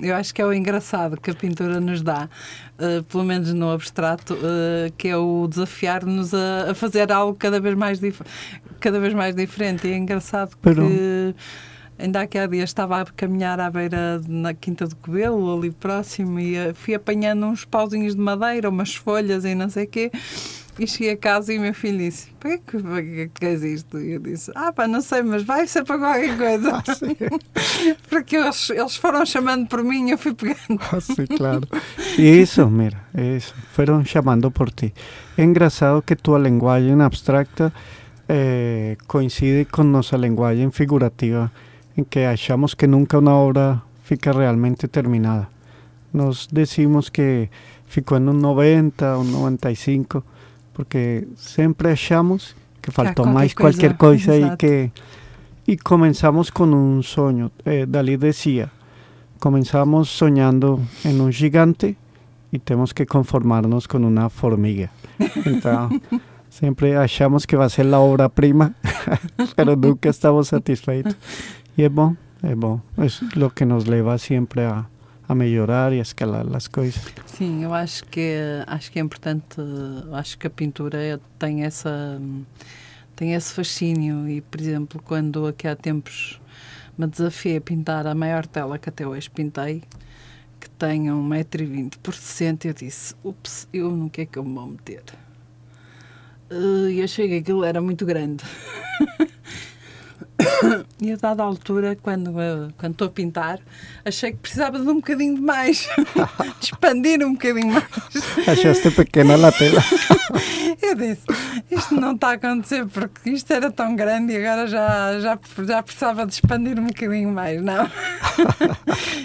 eu acho que é o engraçado que a pintura nos dá, eh, pelo menos no abstrato, eh, que é o desafiar-nos a, a fazer algo cada vez mais cada vez mais diferente. E é engraçado Pero- que ainda aqui há dias estava a caminhar à beira na Quinta do Cobelo, ali próximo, e eh, fui apanhando uns pauzinhos de madeira, umas folhas e não sei o quê. E cheguei a casa e o meu filho disse: Para que, para que queres isto? E eu disse: Ah, pá, não sei, mas vai ser para qualquer coisa. Porque eles, eles foram chamando por mim e eu fui pegando. Ah, sí, claro. Y eso, mira, eso, fueron llamando por ti. Es engraçado que tu lenguaje en abstracta eh, coincide con nuestra lenguaje en figurativa, en que achamos que nunca una obra fica realmente terminada. Nos decimos que ficou en un 90, un 95, porque siempre achamos que faltó qualquer más cualquier coisa, cosa y exato. que y comenzamos con un sueño. Eh, Dalí decía, comenzamos soñando en un gigante y tenemos que conformarnos con una formiga. Entonces, siempre achamos que va a ser la obra prima, pero nunca estamos satisfeitos. Y es bueno, es bueno. Es lo que nos lleva siempre a, a melhorar e a escalar as coisas. Sim, eu acho que acho que é importante, acho que a pintura tem essa tem esse fascínio e, por exemplo, quando aqui há tempos me desafiei a pintar a maior tela que até hoje pintei, que tem 1,20m por 60, eu disse, ups, eu não que é que eu me vou meter. Eh, E achei que aquilo era muito grande. E a dada altura, quando eh, quando estou a pintar, achei que precisava de um bocadinho de mais, de expandir um bocadinho mais. Achaste pequena a tela. Eu disse, isto não está a acontecer porque isto era tão grande e agora já, já, já precisava de expandir um bocadinho mais, não?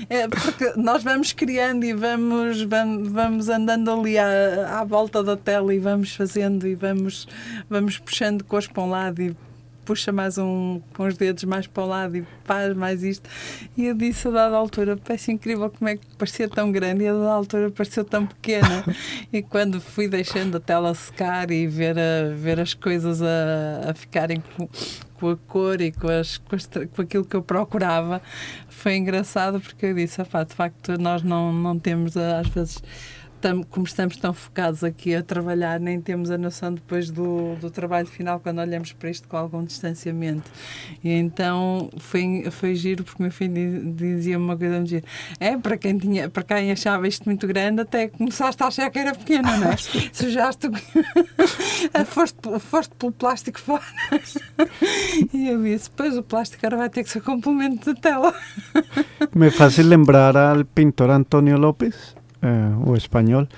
É porque nós vamos criando e vamos, vamos, vamos andando ali à, à volta da tela e vamos fazendo e vamos, vamos puxando cores para um lado e puxa mais um com os dedos mais para o lado e faz mais isto. E eu disse a dada altura, parece incrível como é que parecia tão grande e a dada altura pareceu tão pequena. e quando fui deixando a tela secar e ver, a, ver as coisas a, a ficarem com, com a cor e com, as, com, as com aquilo que eu procurava, foi engraçado porque eu disse, "Epá, de facto, nós não, não temos às vezes. Tam- Como estamos tão focados aqui a trabalhar, nem temos a noção depois do, do trabalho final quando olhamos para isto com algum distanciamento. E então foi, foi giro porque o meu filho di- dizia uma coisa muito gira. É, para quem, tinha, para quem achava isto muito grande, até começaste a achar que era pequeno, não é? Sujaste foste, foste pelo plástico fora. E eu disse, pois o plástico agora vai ter que ser complemento de tela. Me fácil lembrar al pintor Antonio López, eh, o espanhol,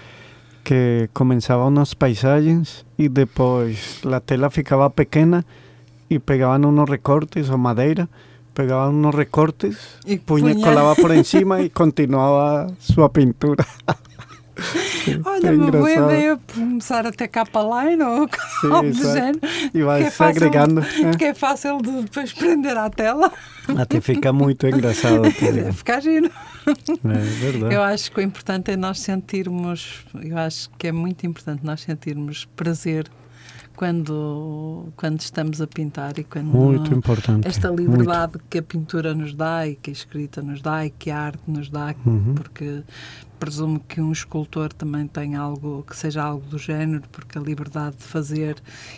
que comenzaba unos paisajes y después la tela ficaba pequena y pegaban unos recortes o madera, pegaban unos recortes, Y puña colaba por encima y continuaba su pintura. Olha, é uma boa ideia começar até capa line ou Sim, algo do género. E que vai é se fácil- agregando. eh. Que é fácil de depois prender à tela. Até fica muito engraçado. Ficar giro. É verdade. Eu acho que o importante é nós sentirmos, eu acho que é muito importante nós sentirmos prazer quando, quando estamos a pintar e quando Muito importante. esta muito. liberdade que a pintura nos dá e que a escrita nos dá e que a arte nos dá, Uhum. porque presumo que um escultor também tem algo que seja algo do género, porque a liberdade de fazer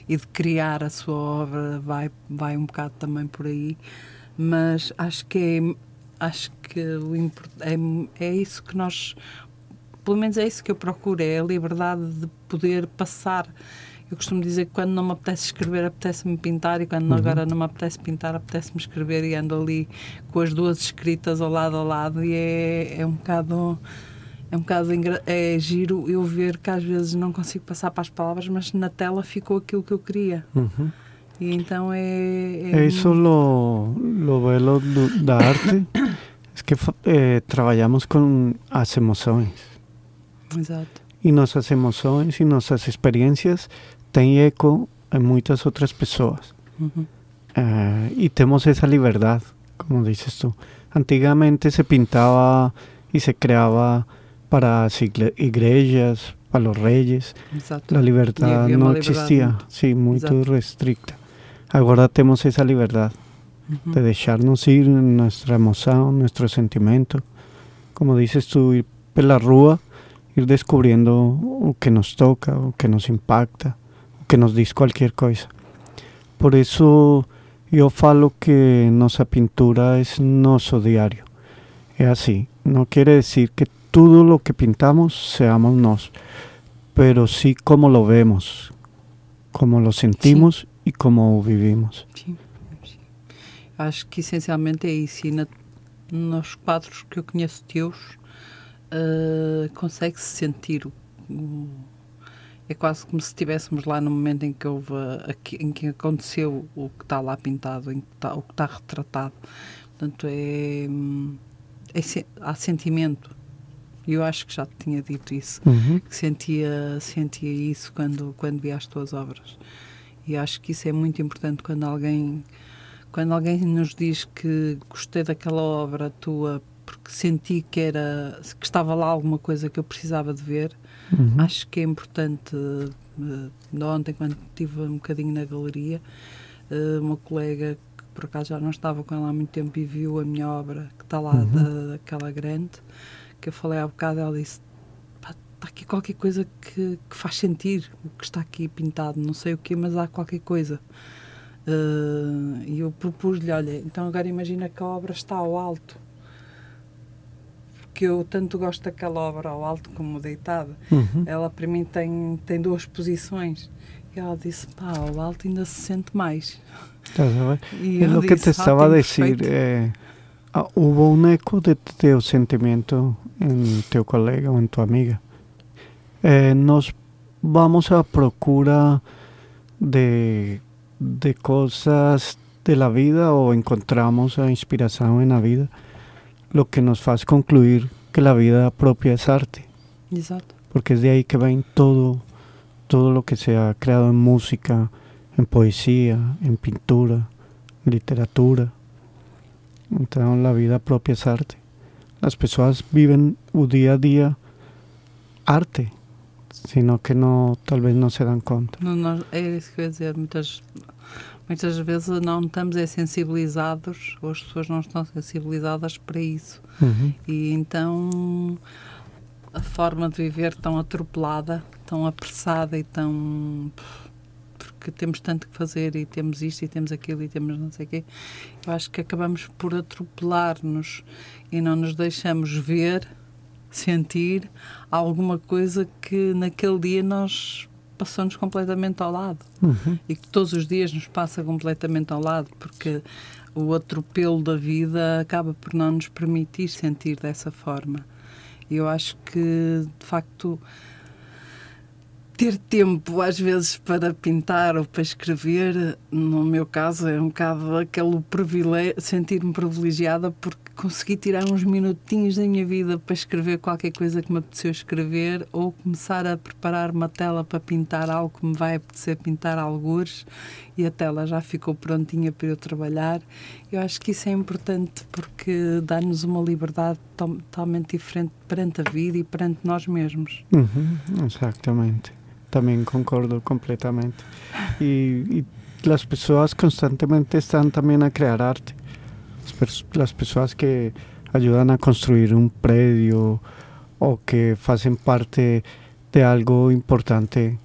e de criar a sua obra vai, vai um bocado também por aí, mas acho que é, acho que é, é isso que nós pelo menos é isso que eu procuro, é a liberdade de poder passar. Eu costumo dizer que quando não me apetece escrever, apetece-me pintar, e quando agora não me apetece pintar, apetece-me escrever, e ando ali com as duas escritas ao lado a lado, e é, é um bocado. É um bocado é giro eu ver que às vezes não consigo passar para as palavras, mas na tela ficou aquilo que eu queria. Uhum. E então é. É Eso lo, lo belo do, da arte es que eh, trabalhamos com as emoções Exato. E nossas emoções e nossas experiências têm eco em muitas outras pessoas Uhum. Eh, e temos essa liberdade, como dices tu. Antigamente se pintava e se criava para as igle- igrejas, para os reis, Exato. La E libertad havia no uma liberdade existía, muito- sí, muy Exacto. restricta. Ahora tenemos esa libertad Uhum. de dejarnos ir en nuestra emoción, nuestro sentimiento. Como dices tú, ir pela rúa, ir descubriendo o que nos toca, o que nos impacta, o que nos diz qualquer coisa. Por eso yo falo que nossa pintura es nosso diario. Es así, no quiere decir que todo lo que pintamos seamos nós, pero sí como lo vemos, como lo sentimos y como vivimos. Sim, sim. Acho que essencialmente é isso. E na- nos quadros que eu conheço teus, ah, consegue-se sentir É quase como se estivéssemos lá no momento em que houve aqui- em que aconteceu o que está lá pintado, que está, o que está retratado. Portanto, é, é há sentimento. Eu acho que já te tinha dito isso Ujú. que sentia, sentia isso quando, quando vi as tuas obras. E acho que isso é muito importante quando alguém, quando alguém nos diz que gostei daquela obra tua porque senti que era que estava lá alguma coisa que eu precisava de ver. Ujú. Acho que é importante. de ontem, quando estive um bocadinho na galeria, eh, uma colega que por acaso já não estava com ela há muito tempo e viu a minha obra, que está lá, Uhum. da- daquela grande, que eu falei há bocado, ela disse: "Pá, está aqui qualquer coisa que, que faz sentir o que está aqui pintado, não sei o quê, mas há qualquer coisa. Eh, E eu propus-lhe: olha, então agora imagina que a obra está ao alto. Porque eu tanto gosto daquela obra ao alto como deitada. Uhum. Ela para mim tem, tem duas posições. E ela disse: pá, ao alto ainda se sente mais. Estás a ver? E eu lo que te estaba a "Ótimo, decir. perfeito." eh, ah, un eco de teu sentimiento en tu colega o en tu amiga. Eh, nos vamos a procura de, de cosas de la vida o encontramos a inspiración en la vida, lo que nos hace concluir que la vida propia es arte, Exato. porque es de ahí que ven todo, todo lo que se ha creado en música, en poesía, en pintura, en literatura. Entonces la vida propia es arte. Las personas viven día a día arte, sino que no, tal vez no se dan cuenta. Nós, é isso que dizer. Muitas, vezes não estamos é sensibilizados, ou as pessoas não estão sensibilizadas para isso. Ujú. E então a forma de viver tão atropelada, tão apressada e tão. porque temos tanto que fazer e temos isto e temos aquilo e temos não sei o quê. Eu acho que acabamos por atropelar-nos e não nos deixamos ver, sentir alguma coisa que naquele dia nós passamos completamente ao lado Ujú. e que todos os dias nos passa completamente ao lado, porque o atropelo da vida acaba por não nos permitir sentir dessa forma. E eu acho que, de facto, ter tempo às vezes para pintar ou para escrever, no meu caso, é um bocado aquele privilégio, sentir-me privilegiada porque consegui tirar uns minutinhos da minha vida para escrever qualquer coisa que me apeteceu escrever ou começar a preparar uma tela para pintar algo que me vai apetecer pintar algures e a tela já ficou prontinha para eu trabalhar. Eu acho que isso é importante porque dá-nos uma liberdade to- totalmente diferente perante a vida e perante nós mesmos. Ujú, Exactamente. También concordo completamente. Y, y las personas constantemente están también a crear arte. Las, pers- las personas que ayudan a construir un predio o que hacen parte de algo importante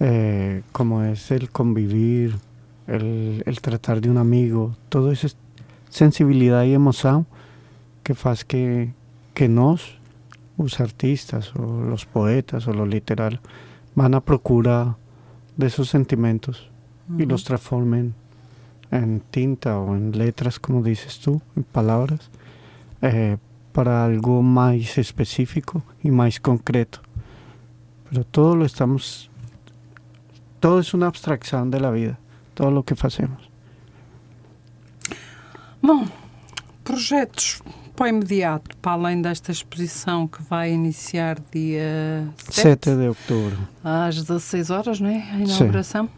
eh, como es el convivir, el, el tratar de un amigo, todo eso es sensibilidad y emoción que hace que, que nos, los artistas o los poetas o los literarios, van a procura de esos sentimientos y los transformen en tinta o en letras, como dices tú, en palabras, eh, para algo más específico y más concreto. Pero todo lo estamos, todo es una abstracción de la vida, todo lo que hacemos. Bom, projetos para o imediato, para além desta exposição que vai iniciar dia 7, 7 de octubre. às 16 horas, não é? A Sim. inauguração.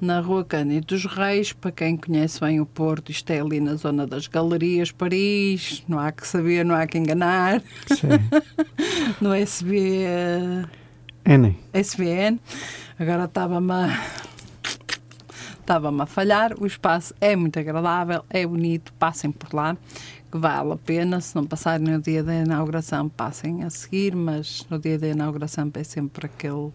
Na Rua Cândido dos Reis, para quem conhece bem o Porto, isto é ali na zona das Galerias Paris, não há que saber, não há que enganar, no SB, eh, N. SBN. Agora estava-me a... Estava-me a falhar, o espaço é muito agradável, é bonito, passem por lá, vale a pena. Se não passarem no dia da inauguração, passem a seguir, mas no dia da inauguração é sempre aquele,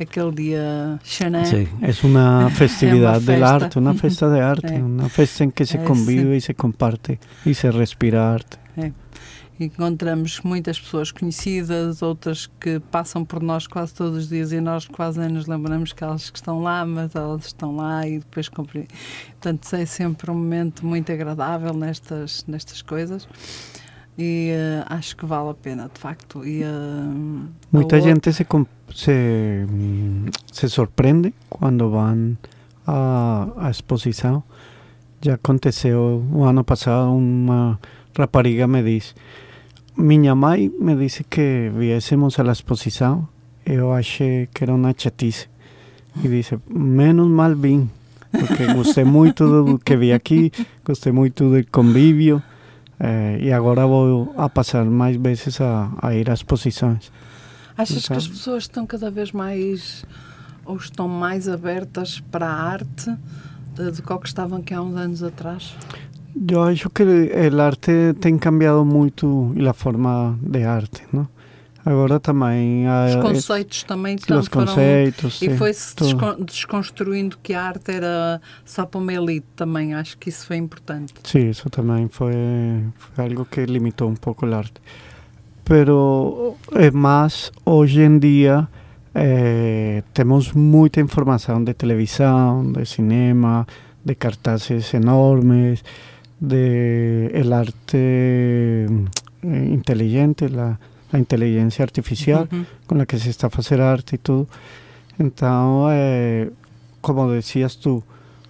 aquele dia xanã. Sí, es una festividad del festa. arte, una fiesta de arte, Eh. una fiesta en que se Eh, convive sí. y se comparte y se respira arte. Encontramos muitas pessoas conhecidas, outras que passam por nós quase todos os dias e nós quase nem nos lembramos que elas que estão lá, mas elas estão lá e depois compre... Portanto, é sempre um momento muito agradável nestas, nestas coisas e eh, acho que vale a pena, de facto. E, eh, a Mucha outra- gente se, se, se sorprende cuando van a, a exposición. Ya aconteceu o ano pasado, una rapariga me dice, minha mãe me disse que viésemos a la exposición, eu achei que era una chatice. Y dice, menos mal vim, porque gostei muito do que vi aqui, gostei muito do convívio, eh, e agora vou a passar mais vezes a, a ir a exposições. Achas que as Então- pessoas estão cada vez mais ou estão mais abertas para a arte eh, do que estavam há uns anos atrás? Eu acho que o arte tem cambiado muito e a forma de arte, não? Agora também há Os conceitos também os então, foram- conceitos, E sim, foi-se desconstruindo que a arte era só para uma elite também. Acho que isso foi importante. Sí, eso también fue, fue algo que limitó un poco el arte. Pero eh, más hoy en día eh, tenemos mucha información de televisión, de cinema, de cartaces enormes, de el arte eh, inteligente, la, la inteligencia artificial Uhum. con la que se está hacer arte y todo. Entonces, eh, como decías tú,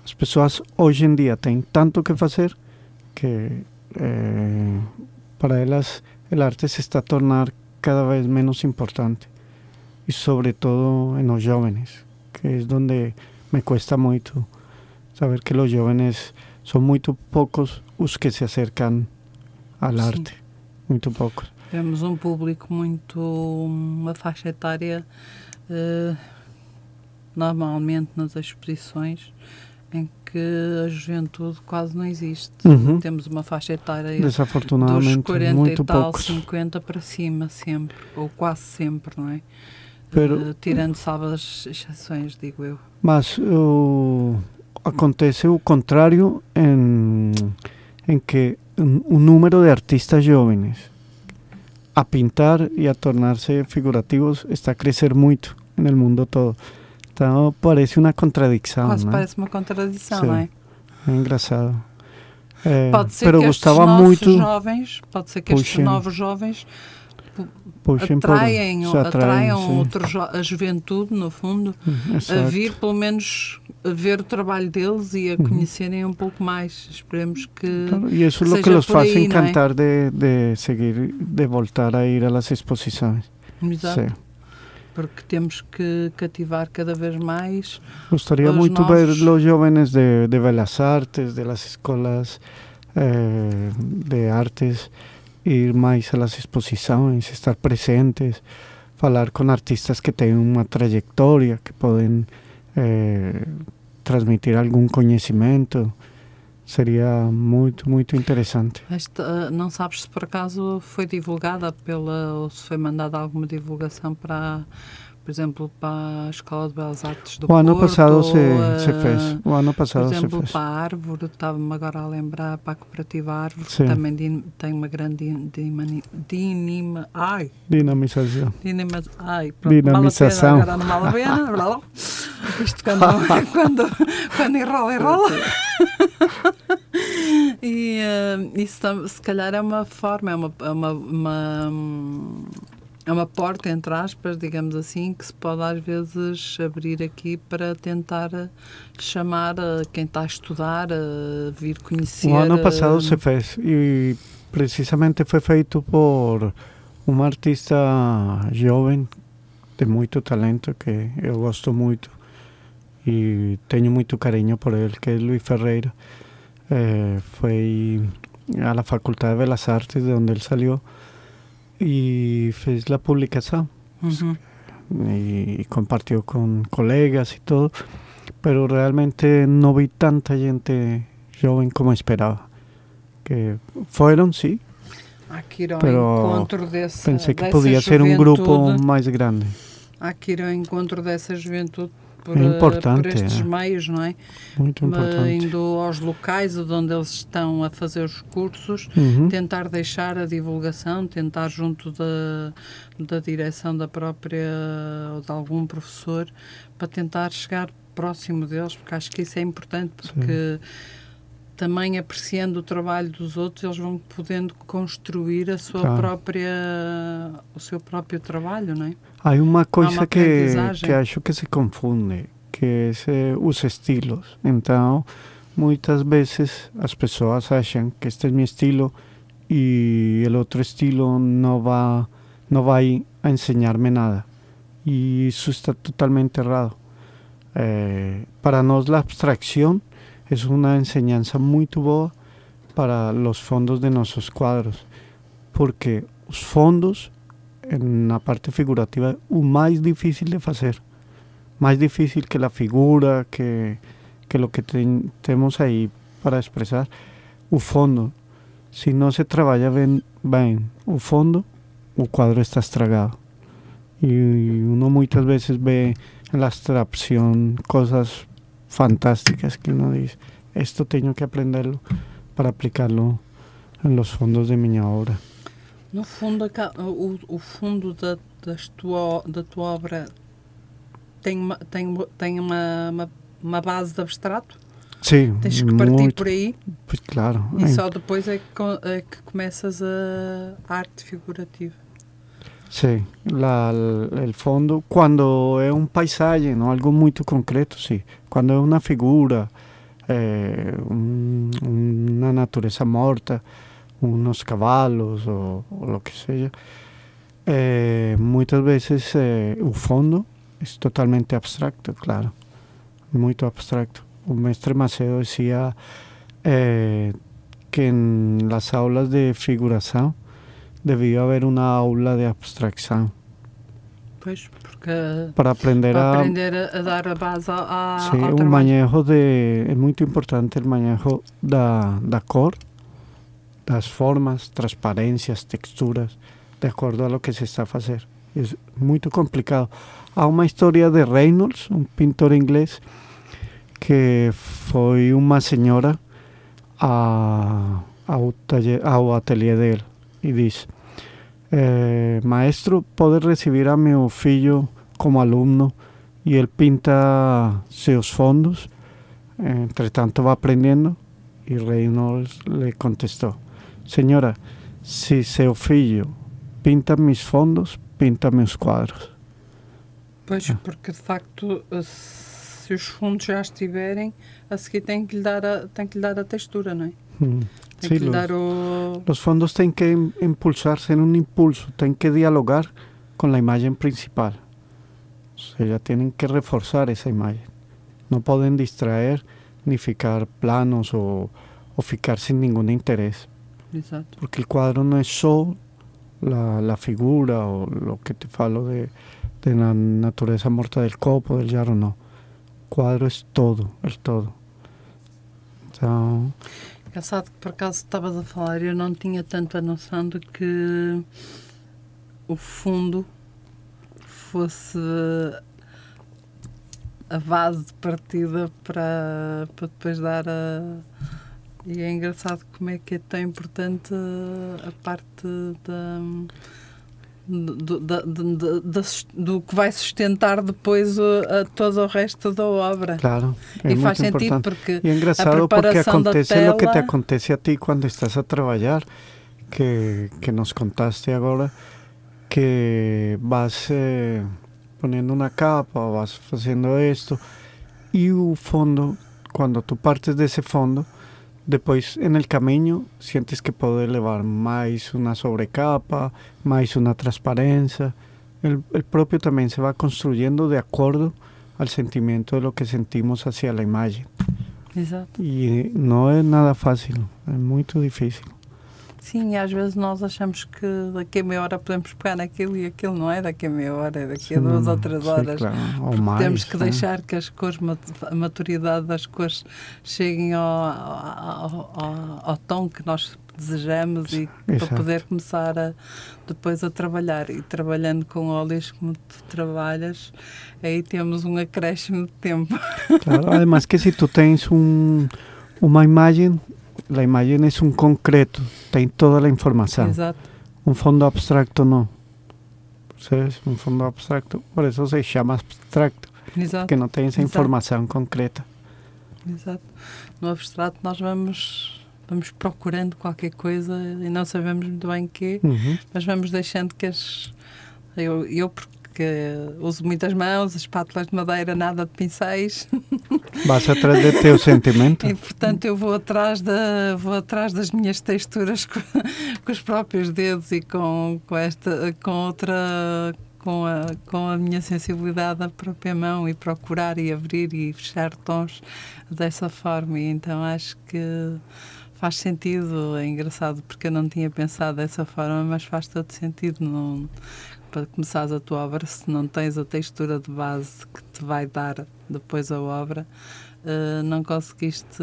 las personas hoy en día tienen tanto que hacer que eh, para ellas el arte se está a tornar cada vez menos importante. Y sobre todo en los jóvenes, que es donde me cuesta mucho saber que los jóvenes son muy pocos los que se acercan al Sí. arte. Muy pocos. Temos um público muito. uma faixa etária. eh, normalmente nas exposições em que a juventude quase não existe. Uhum. Temos uma faixa etária dos Desafortunadamente, 40 muy e tal, pocos. 50 para cima, sempre, ou quase sempre, não é? Pero- Eh, tirando salvo as exceções, digo eu. Mas uh, acontece o contrário em, em que um, número de artistas jovens a pintar e a tornar-se figurativos está a crescer muito no mundo todo. Então parece uma contradição, Quase né? parece uma contradição, Sim. não é? É engraçado. É, Pode ser pero que estes muito jovens, pode ser que estes novos jovens puxem por- atraem, atraiam sim. a juventude, no fundo, Hum, a exato. vir pelo menos a ver o trabalho deles e a Uhum. conhecerem um pouco mais. Esperemos que Claro, y eso es lo seja que hace ahí, ¿no? encantar de, de seguir, de voltar a ir a las exposiciones. Exato, Sí. porque temos que cativar cada vez mais. Gustaría Los mucho ver novos. los jóvenes de, de Belas Artes, de las escuelas eh, de artes, ir más a las exposiciones, estar presentes, hablar con artistas que tienen una trayectoria, que pueden eh, transmitir algún conocimiento. Sería muy, muy interesante. Esta, não sabes se por acaso foi divulgada pela ou se foi mandada alguma divulgação para, por exemplo, para a Escola de Belas Artes do O ano Porto, pasado se, ou, se eh, fez. O ano Por pasado se exemplo, fez. para a Árvore, estava-me agora a lembrar, para a Cooperativa Árvore, Sim. que também din- tem uma grande din- dinima, ai, Dinamización. dinima, ai, pronto, Dinamização. Agora não vale a pena, blá, blá. Isto quando, quando, quando enrola, enrola. E eh, isso se calhar é uma forma, é uma, é uma, uma, hum, é uma porta, entre aspas, digamos assim, que se pode às vezes abrir aqui para tentar eh, chamar a quem está a estudar a vir conhecer. O ano eh, passado se fez e precisamente foi feito por um artista jovem de muito talento que eu gosto muito e tenho muito carinho por ele, que é Luis Ferreira. Eh, foi a la Facultad de Belas Artes, de onde ele salió, e fez a publicação. uhum. y compartió con colegas y todo, pero realmente no vi tanta gente joven como esperaba. Que fueron, sí, Pero dessa, pensé que podía ser un grupo más grande. Que ir ao encontro dessa juventude por, É eh, por estes é. meios, não é? Muito importante. indo aos locais onde eles estão a fazer os cursos, Ujú. tentar deixar a divulgação, tentar junto da, da direção da própria ou de algum professor para tentar chegar próximo deles, porque acho que isso é importante, porque também apreciando o trabalho dos outros, eles vão podendo construir a sua Claro. própria o seu próprio trabalho, não é? Hay una cosa una que, aprendizaje. que acho que se confunde, que eh, os estilos. Então, muitas vezes as pessoas acham que este é meu estilo e o outro estilo não vai, não vai a enseñarme nada. E isso está totalmente errado. Eh, para nós, a abstracção é uma enseñanza muito boa para os fondos de nossos quadros, porque os fondos en la parte figurativa o más difícil de hacer. Más difícil que la figura, que, que lo que ten- tenemos ahí para expresar. o fundo. Si no se trabaja bien, bem o fundo, o quadro está estragado. Y uno muchas veces ve la abstracción cosas fantásticas que uno dice, esto tengo que aprenderlo para aplicarlo en los fondos de mi obra. No fundo, o, o fundo da, das tua, da tua obra tem uma, tem, tem uma, uma, uma base de abstrato? Sí, Tens que partir muito, por aí pues claro. e en- só depois é que, é que começas a arte figurativa. Sí, la, el fondo, cuando es un paisaje, no algo muy concreto, sí. Cuando es una figura, eh, un- una naturaleza morta, unos caballos o, o lo que sea, eh, muchas veces eh, el fondo es totalmente abstracto, claro, muy abstracto. Un maestre Macedo decía eh, que en las aulas de figuración debió haber una aula de abstracción Pois, porque para aprender para a... aprender a, a dar a base a, Sí, ao un trabalho. manejo de... Es muy importante el manejo da, da cor, las formas, transparencias, texturas, de acuerdo a lo que se está a hacer. Es muy complicado. Há uma historia de Reynolds, un pintor inglés, que foi uma senhora a, ao, taller, ao ateliê dele e diz eh, maestro, pode recibir a meu filho como aluno e ele pinta seus fondos? Entretanto va aprendiendo y Reynolds le contestó señora, si seu filho pinta mis fondos pinta meus quadros Pois, porque de facto, se os fundos já estiverem, a seguir tem que lhe dar a, tem que lhe dar a textura, não é? Tem sí, los, o. fondos tienen que im- impulsarse en un impulso, tienen que dialogar con la imagen principal. O sea, ya tienen que reforzar esa imagen. No pueden distraer ni ficar planos o, o ficar sin ningún interés. Exato. Porque el cuadro no es solo la, la figura o lo que te falo de, de la naturaleza morta del copo, del jarro, no. El cuadro es todo, el todo. Então, Engraçado que por acaso estavas a falar, eu não tinha tanto a noção de que o fundo fosse a base de partida para, para depois dar a. E é engraçado como é que é tão importante a parte da. Do, da sus- do que vai sustentar depois o, a, todo o resto da obra. claro, é e muito faz sentido importante. porque Y es engraçado porque acontece lo que te tela- acontece a ti cuando estás a trabajar, que, que nos contaste ahora, que vas eh, poniendo una capa, vas haciendo esto, y un fondo, cuando tú partes de ese después en el camino sientes que puedes elevar más una sobrecapa, más una transparencia. El, el propio también se va construyendo de acuerdo al sentimiento de lo que sentimos hacia la imagen. Exato. Y no es nada fácil, es muy difícil. Sim, e às vezes nós achamos que daqui a meia hora podemos pegar naquilo e aquilo não é daqui a meia hora, é daqui a duas ou três horas. claro, o Porque más, Temos que né? deixar que as cores, a maturidade das cores cheguem ao, ao, ao- ao tom que nós desejamos e para Exato. poder começar a, depois a trabalhar. E trabalhando com óleos como tu trabalhas, aí temos um acréscimo de tempo. Claro, además que si tú tienes un, una imagen, la imagen es un concreto, tiene toda la información. Exato. Un fondo abstracto no. ¿Sabes? Un fondo abstracto, por eso se llama abstracto, Exato. que no tiene esa Exato. información concreta. Exato. No abstrato nós vamos, vamos procurando qualquer coisa e não sabemos muito bem o quê, Ujú. mas vamos deixando que as. Eu, eu porque uso muitas mãos, as espátulas de madeira, nada de pincéis, Atrás de teu sentimento. e portanto eu vou atrás, da, vou atrás das minhas texturas com, com os próprios dedos e com, com, esta, com outra. Com a, com a minha sensibilidade da própria mão e procurar e abrir e fechar tons dessa forma. E então acho que faz sentido, é engraçado porque eu não tinha pensado dessa forma, mas faz todo sentido. Não, para começares a tua obra, se não tens a textura de base que te vai dar depois a obra, eh, não conseguiste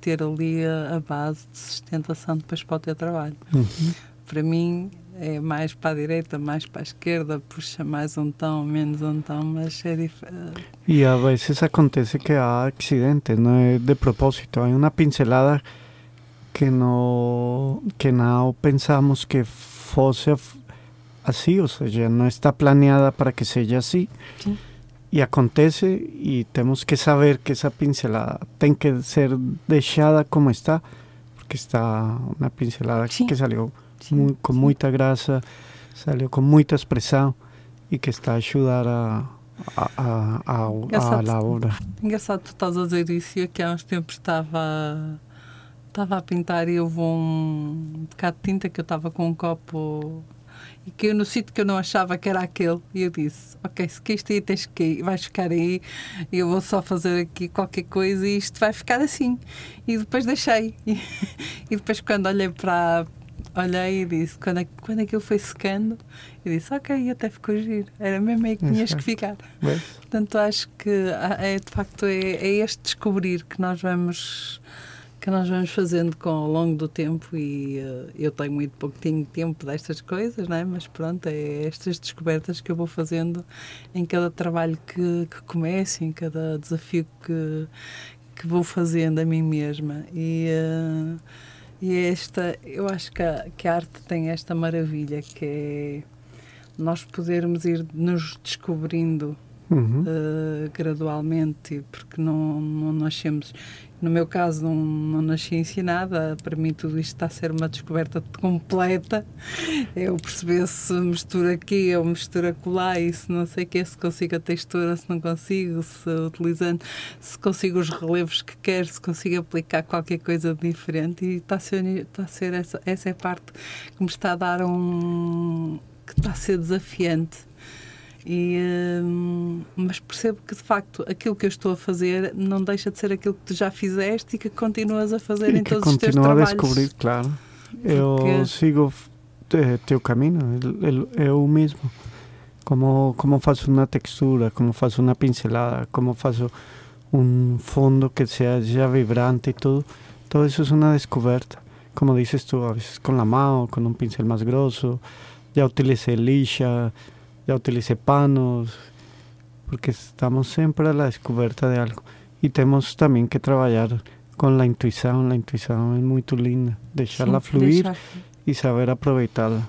ter ali a, a base de sustentação depois para o teu trabalho. Uhum. Para mim é mais para a direita, mais para a esquerda, puxa mais um tom, menos um tom, mas é diferente. Y a veces acontece que hay accidentes, no es de propósito. Hay una pincelada que no, que no pensamos que af- así, o sea, ya no está planeada para que sea así. Sí. Y acontece y tenemos que saber que esa pincelada tiene que ser dejada como está, porque está una pincelada Sí. que salió Sí, sí. mucha grasa, salió con mucha expresión y que está a ayudar a, a, a, a, a Engraçado. obra. Engraçado tu estás a dizer isso e aqui há uns tempos estava, estava a pintar e houve um bocado de tinta que eu estava com um copo e caiu no sítio que eu não achava que era aquele. E eu disse, ok, se caíste aí tens que ir, vais ficar aí e eu vou só fazer aqui qualquer coisa e isto vai ficar assim. E depois deixei. E, e depois quando olhei para olhei e disse, quando, é- quando aquilo foi secando? Eu disse, ok, até ficou giro. Era mesmo aí que tinhas que ficar. ¿Ves? Portanto, acho que ah, é, de facto é, é este descobrir que nós vamos que nós vamos fazendo com ao longo do tempo e eh, eu tenho muito pouquinho tempo destas coisas, não é? mas pronto, é estas descobertas que eu vou fazendo em cada trabalho que, que começo, em cada desafio que, que vou fazendo a mim mesma e, eh, e esta, eu acho que a, que a arte tem esta maravilha que é nós podermos ir nos descobrindo Ujú. eh, gradualmente, porque não, não nascemos. No meu caso, não, não nasci ensinada. Para mim, tudo isto está a ser uma descoberta completa. Eu perceber se mistura aqui ou mistura colar e se não sei o que, se consigo a textura, se não consigo, se utilizando, se consigo os relevos que quero, se consigo aplicar qualquer coisa diferente. E está a ser, está a ser essa, essa é a parte que me está a dar um. que está a ser desafiante. E, hum, mas percebo que de facto aquilo que eu estou a fazer não deixa de ser aquilo que tu já fizeste e que continuas a fazer Y em todos os teus continúa a trabalhos. descubrir, claro. Yo Porque- sigo teu caminho, eu mesmo. Como, como faço uma textura, como faço uma pincelada, como faço um fundo que seja vibrante e tudo. Todo isso é uma descoberta. Como dices tú, a veces con la mano, con un pincel más grosso. Ya utilicé lixa, ya utilicé panos, porque estamos sempre a la descoberta de algo. E temos também que trabalhar con la intuición. La intuición es muy linda. Deixarla fluir deixar- y saber aproveitarla.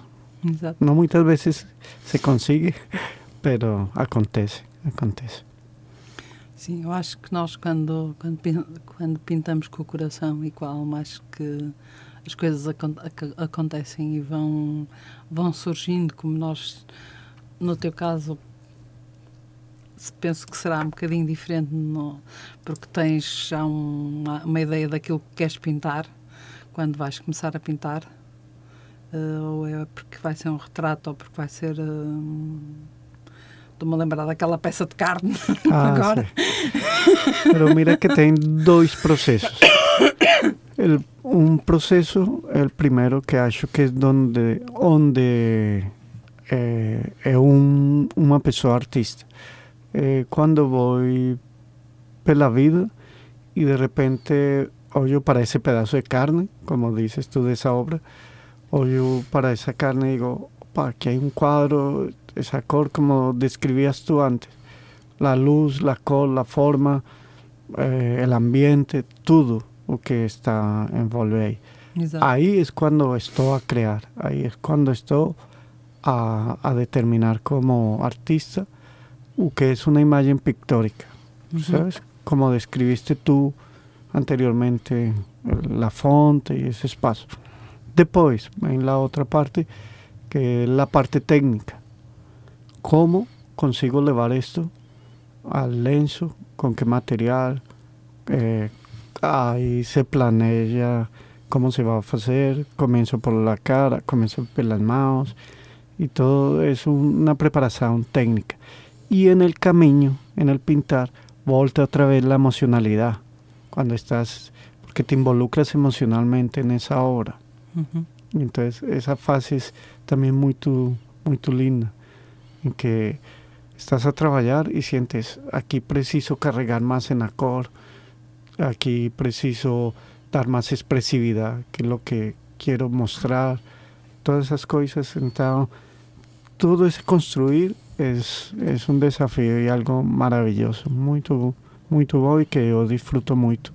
Exato. No muchas veces se consigue, pero acontece, acontece. Sim, eu acho que nós, quando, quando, pin- quando pintamos com o coração e com a alma, acho que as coisas acon- ac- acontecem e vão, vão surgindo, como nós, no teu caso, penso que será um bocadinho diferente, no- porque tens já um- uma, uma ideia daquilo que queres pintar quando vais começar a pintar. Eh, ou é porque vai ser um retrato, ou porque vai ser. hum, Estou-me a lembrar daquela peça de carne agora. sí. Pero mira que tem dois processos. El- un proceso, el primero que acho que es donde, onde eh, é um, uma pessoa artista. Eh, quando vou pela vida e de repente olho para esse pedaço de carne, como dices tú de esa obra, olho para esa carne y digo, opa, aquí hay un cuadro, esa cor como describías tú antes, la luz, la cor, la forma, eh, el ambiente, todo lo que está envolve ahí. Ahí es cuando estoy a crear, ahí es cuando estoy a, a determinar como artista o que es una imagen pictórica, Uhum. ¿sabes? Como describiste tú anteriormente la fonte y ese espacio. Después, en la otra parte, que es la parte técnica. ¿Cómo consigo llevar esto al lenzo? ¿Con qué material? Eh, ahí se planea cómo se va a hacer. Comienzo por la cara, comienzo por las manos y todo es una preparación técnica. Y en el camino, en el pintar, volta otra vez la emocionalidad. Cuando estás, porque te involucras emocionalmente en esa obra. Uhum. Y entonces esa fase es también muy, tu, muy tu linda, en que estás a trabajar y sientes, aquí preciso cargar más en acorde, aquí preciso dar más expresividad, que es lo que quiero mostrar, todas esas cosas. Entonces, todo ese construir es, es un desafío y algo maravilloso, muito, muito bom e que eu disfruto muito.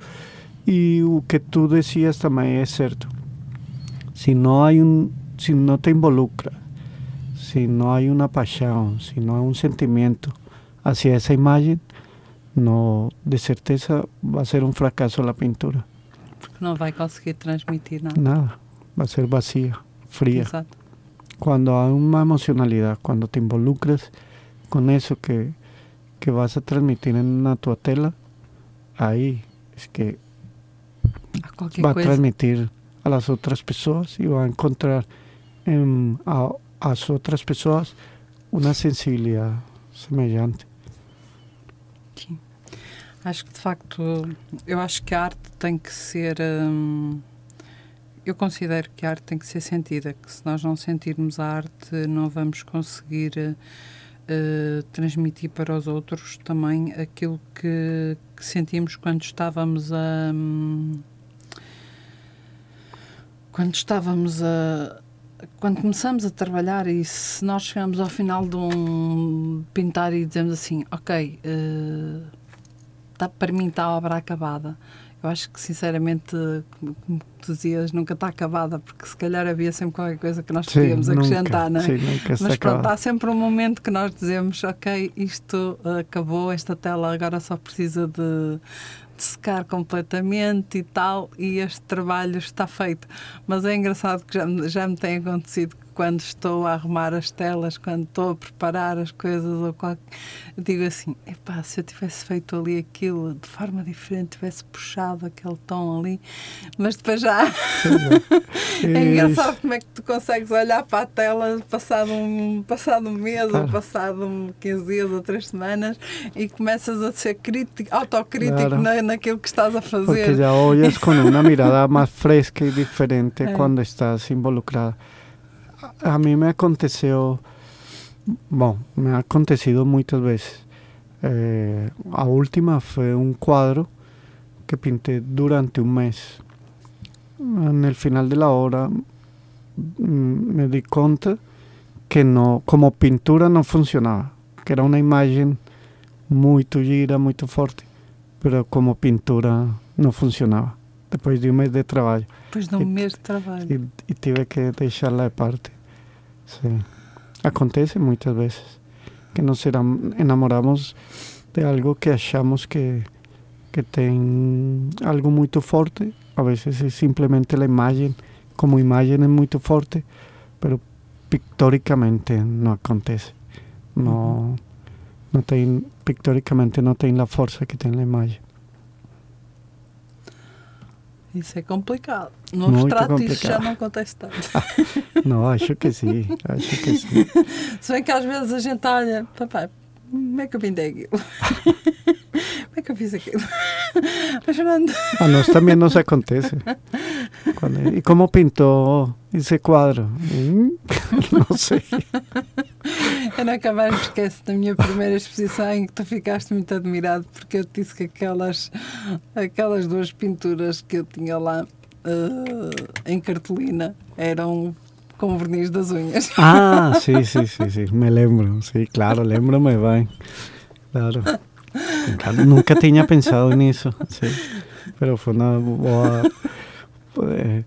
E o que tu decías também é certo. Se não há um, se não te involucra, se não há uma paixão, se não há um sentimento hacia essa imagem, no, de certeza vai ser um fracasso a pintura. Porque não vai conseguir transmitir nada. Nada, vai ser vazia, Exato. Cuando hay una emocionalidad, cuando te involucras con eso que, que vas a transmitir en una tu tela, ahí es que va a transmitir a las otras personas y va a encontrar en, a, a las otras personas una sensibilidad semejante. Sim. Acho que de facto, eu acho que a arte tem que ser. hum, eu considero que a arte tem que ser sentida, que se nós não sentirmos a arte, não vamos conseguir eh, transmitir para os outros também aquilo que, que sentimos quando estávamos a. hum, quando estávamos a. Quando começamos a trabalhar e se nós chegamos ao final de um pintar e dizemos assim, ok, eh, tá, para mim está a obra acabada. Eu acho que, sinceramente, como, tu dizias, nunca está acabada, porque se calhar havia sempre qualquer coisa que nós podíamos acrescentar, não é? sí, nunca Mas pronto, há sempre um momento que nós dizemos, ok, isto uh, acabou, esta tela agora só precisa de, de secar completamente e tal, e este trabalho está feito. Mas é engraçado que já, já me tem acontecido que quando estou a arrumar as telas, quando estou a preparar as coisas, ou qualquer, digo assim, epá, se eu tivesse feito ali aquilo de forma diferente, tivesse puxado aquele tom ali, mas depois já... É engraçado como é que tu consegues olhar para a tela passado um, passado um mês ou Claro. passado um 15 dias ou 3 semanas e começas a ser crítico, autocrítico Claro. na, naquilo que estás a Porque fazer. ya oyes con una mirada más fresca y diferente Eh. cuando estás involucrada. A mí me aconteció, bueno, me ha acontecido muchas veces. Eh, a última fue un cuadro que pinté durante un mes. En el final de la obra mm, me di cuenta que no, como pintura no funcionaba, que era una imagen muy gira, muy fuerte pero como pintura não funcionava. Depois de um mês de trabalho. Depois de um mês de trabalho. E, e tive que deixá-la de parte. Sim. Acontece muitas vezes que nos enamoramos de algo que achamos que, que tem algo muito forte. A vezes é simplesmente a imagem, como imagem é muito forte, pero pictoricamente não acontece. Não, não tem, pictoricamente não tem a força que tem a imagem. Isso é complicado. No Muito abstrato isso já complicado. não acontece tanto. Não, acho que sim, acho que sim. Se bem que às vezes a gente olha, papai, como é que eu pintei aquilo? como é que eu fiz aquilo? Mas Fernando, A nós também nos acontece. Quando- e como pintou esse quadro? Hum, não sei. eu mais me esqueço da minha primeira exposição em que tu ficaste muito admirado porque eu te disse que aquelas, aquelas duas pinturas que eu tinha lá eh, em cartolina eram com verniz das unhas. Ah, sim, sim, sim, sim. Me lembro. Sim, claro, lembro-me bem. Claro. Claro, Nunca tinha pensado nisso. Sim. Pero foi uma boa. Eh,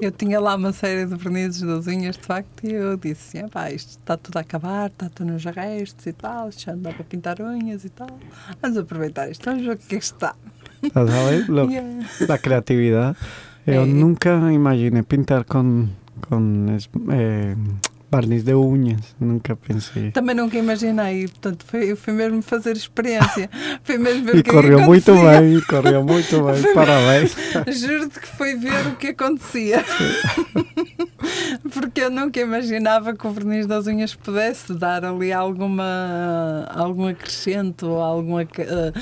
Eu tinha lá uma série de vernizes das unhas, de facto, e eu disse: assim, "Epá, isto está tudo a acabar, está tudo nos arrestos e tal, já não dá para pintar unhas e tal. Vamos aproveitar isto, vamos ver o que é que está. ¿Sabes? Lo- Yeah. la creatividad. Yo Eh. nunca imaginé pintar con es- eh, barniz de uñas. Nunca pensé. Também nunca imaginei, portanto, foi, foi mesmo fazer experiência, foi mesmo ver o E que, é correu que muito bem, correu muito bem. Parabéns. Juro-te que foi ver o que acontecia. Porque eu nunca imaginava que o verniz das unhas pudesse dar ali alguma, algum acrescento ou alguma, ca- eh,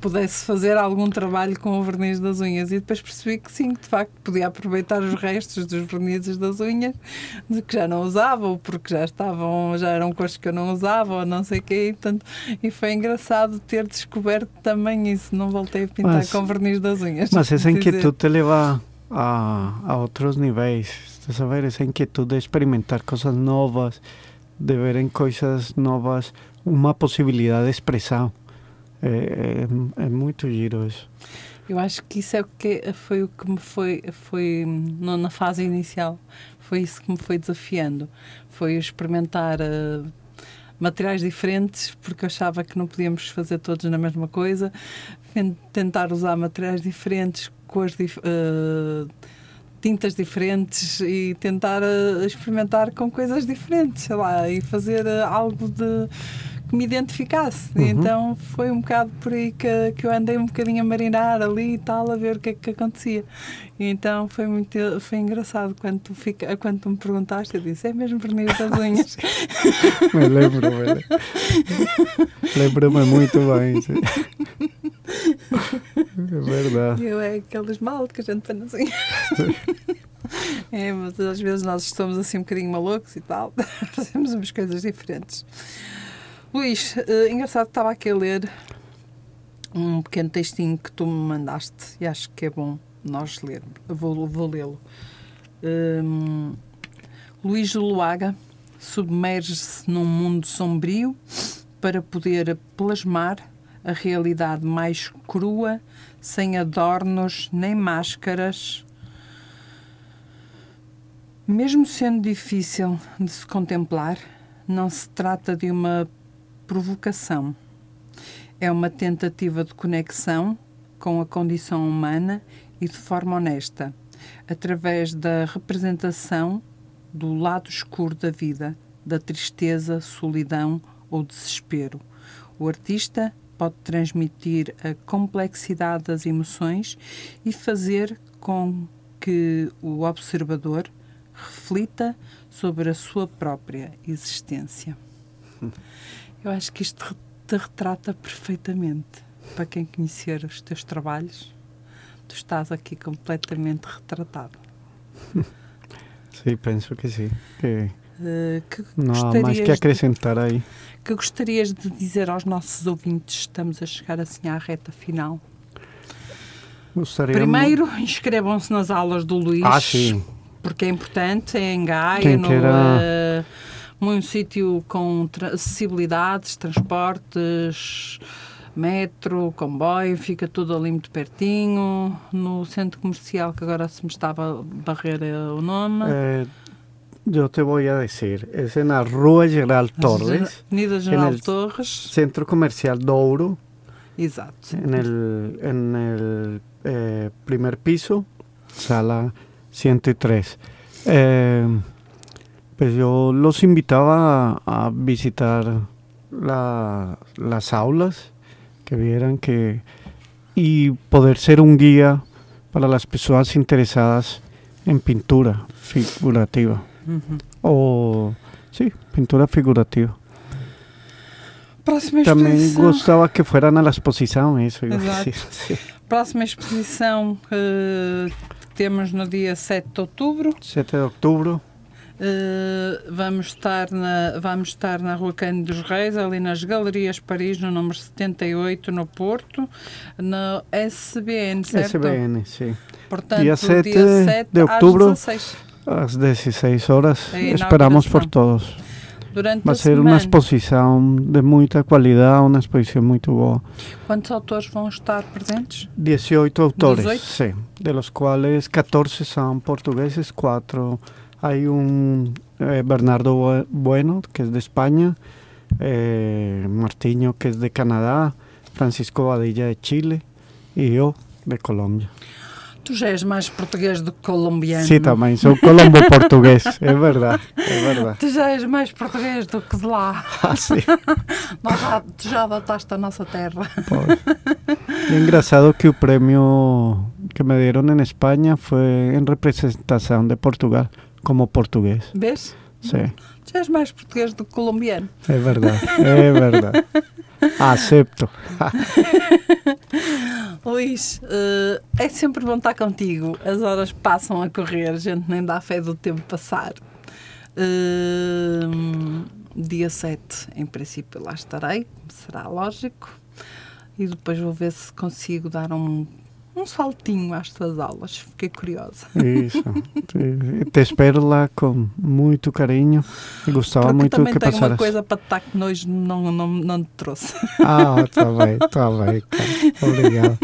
pudesse fazer algum trabalho com o verniz das unhas. E depois percebi que sim, de facto, podia aproveitar os restos dos vernizes das unhas, de que já não usava, ou porque já estavam, já eram cores que eu não usava, ou não sei o quê. E, portanto, e foi engraçado ter descoberto também isso. Não voltei a pintar Mas- com verniz das unhas. Mas esa Dizer. inquietud te leva a, a otros niveles. Estás a ver esa inquietud de experimentar cosas novas, de ver en cosas novas uma possibilidade de expressão. É, é, é muito giro isso. Eu acho que isso é o que foi o que me foi, foi na fase inicial, foi isso que me foi desafiando. Foi experimentar eh, materiais diferentes, porque eu achava que não podíamos fazer todos na mesma coisa, tentar usar materiais diferentes, cores dif- eh, tintas diferentes e tentar eh, experimentar com coisas diferentes, sei lá, e fazer algo de que me identificasse. Uhum. Então foi um bocado por aí que, que eu andei um bocadinho a marinar ali e tal, a ver o que é que acontecia. E então foi muito foi engraçado quando tu, fica, quando tu me perguntaste, eu disse, é mesmo verniz das unhas. Me lembro, me lembro. Lembro-me muito bem. sim. É verdade. Eu é aquele esmalte que a gente põe nas unhas. É, mas às vezes nós estamos assim um bocadinho malucos e tal, fazemos umas coisas diferentes. Luís, eh, engraçado estava aqui a ler um pequeno textinho que tu me mandaste e acho que é bom nós lermos. Vou, vou lê-lo. Hum, Luís Luaga submerge-se num mundo sombrio para poder plasmar a realidade mais crua, sem adornos nem máscaras. Mesmo sendo difícil de se contemplar, não se trata de uma provocação. É uma tentativa de conexão com a condição humana e de forma honesta, através da representação do lado escuro da vida, da tristeza, solidão ou desespero. O artista pode transmitir a complexidade das emoções e fazer com que o observador reflita sobre a sua própria existência. Eu acho que isto te retrata perfeitamente. Para quem conhecer os teus trabalhos, tu estás aqui completamente retratado. Sí, penso que sí. Que Eh, que, não há mais que de- acrescentar aí. que gostarias de dizer aos nossos ouvintes? Estamos a chegar assim à reta final. Gostaria Primeiro, inscrevam-se nas aulas do Luís. Ah, sim. Porque é importante, é em Gaia, Quem no, queira- eh, um sítio com tra- acessibilidades, transportes, metro, comboio, fica tudo ali muito pertinho. No centro comercial, que agora se me estava a barrer eh, o nome. Eh, yo te voy a decir, es en la Rua Geral Torres, General el- Torres. Centro Comercial Douro, Exato. en el, en el eh, primer piso, sala 103. Eh, pues yo los invitaba a, a visitar la- las aulas, que vieran que y poder ser un guía para las personas interesadas en pintura figurativa Uhum. o sí, pintura figurativa. Próxima También exposição. gustaba que fueran a la exposición, eso iba a Exacto. decir, sí. Próxima exposição eh, temos no dia 7 de outubro. 7 de octubre, Eh, vamos, estar na, vamos estar na Rua Cândido dos Reis, ali nas Galerias Paris, no número 78, no Porto, no SBN, certo? SBN, sí. Portanto, Dia dia 7 7, de às outubro. 16, A las 16 horas. A Esperamos por todos. durante Va a a ser semana. una exposición de mucha calidad, una exposición muy boa. Quantos autores vão estar presentes? 18 autores, 18. sí, de los cuales 14 son portugueses, 4 hay un eh, Bernardo Bu- Bueno, que es de España, eh, Martiño, que es de Canadá, Francisco Badilla de Chile y yo de Colombia. Tu já és mais português do que colombiano. Sí, también soy colombo-portugués, es verdad, es verdad. Tu já és mais português do que de lá. Ah, sí. Nós já, tu já adotaste a nossa terra. Pues, y engrasado que el premio que me dieron en España fue en representación de Portugal como portugués. Vês? Sí, Já és mais português do que colombiano. es verdad, es verdad. Acepto. Luís, eh, é sempre bom estar contigo. As horas passam a correr, a gente nem dá fé do tempo passar. Eh, dia 7, em princípio, lá estarei, será lógico. E depois vou ver se consigo dar um, um saltinho às tuas aulas. Fiquei curiosa. Isso. Te, te espero lá com muito carinho. Gostava Porque muito também que tenho uma passaras. coisa para dar que hoje não, não, não te trouxe. Ah, tá bem, tá bem. Obrigado.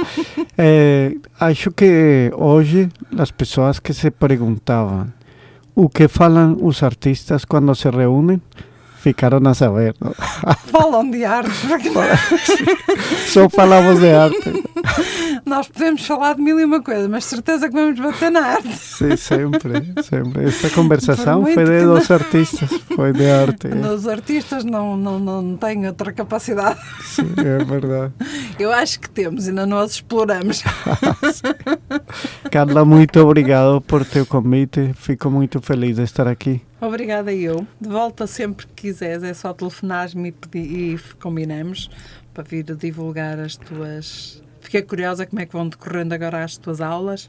Eh, acho que hoje as pessoas que se perguntavam o que falam os artistas quando se reúnem ficaram a saber. não? Falam de arte, Só falamos de arte. nós podemos falar de mil e uma coisa, mas certeza que vamos bater na arte. Sim, sempre, sempre. Esta conversação muito foi de dois artistas, foi de arte. Os artistas não, não, não têm outra capacidade. Sim, é verdade. Eu acho que temos, ainda não as exploramos. Carla, muito obrigado por teu convite. Fico muito feliz de estar aqui. Obrigada eu. De volta sempre que quiseres, é só telefonares-me e, e combinamos para vir divulgar as tuas. Fiquei curiosa como é que vão decorrendo agora as tuas aulas.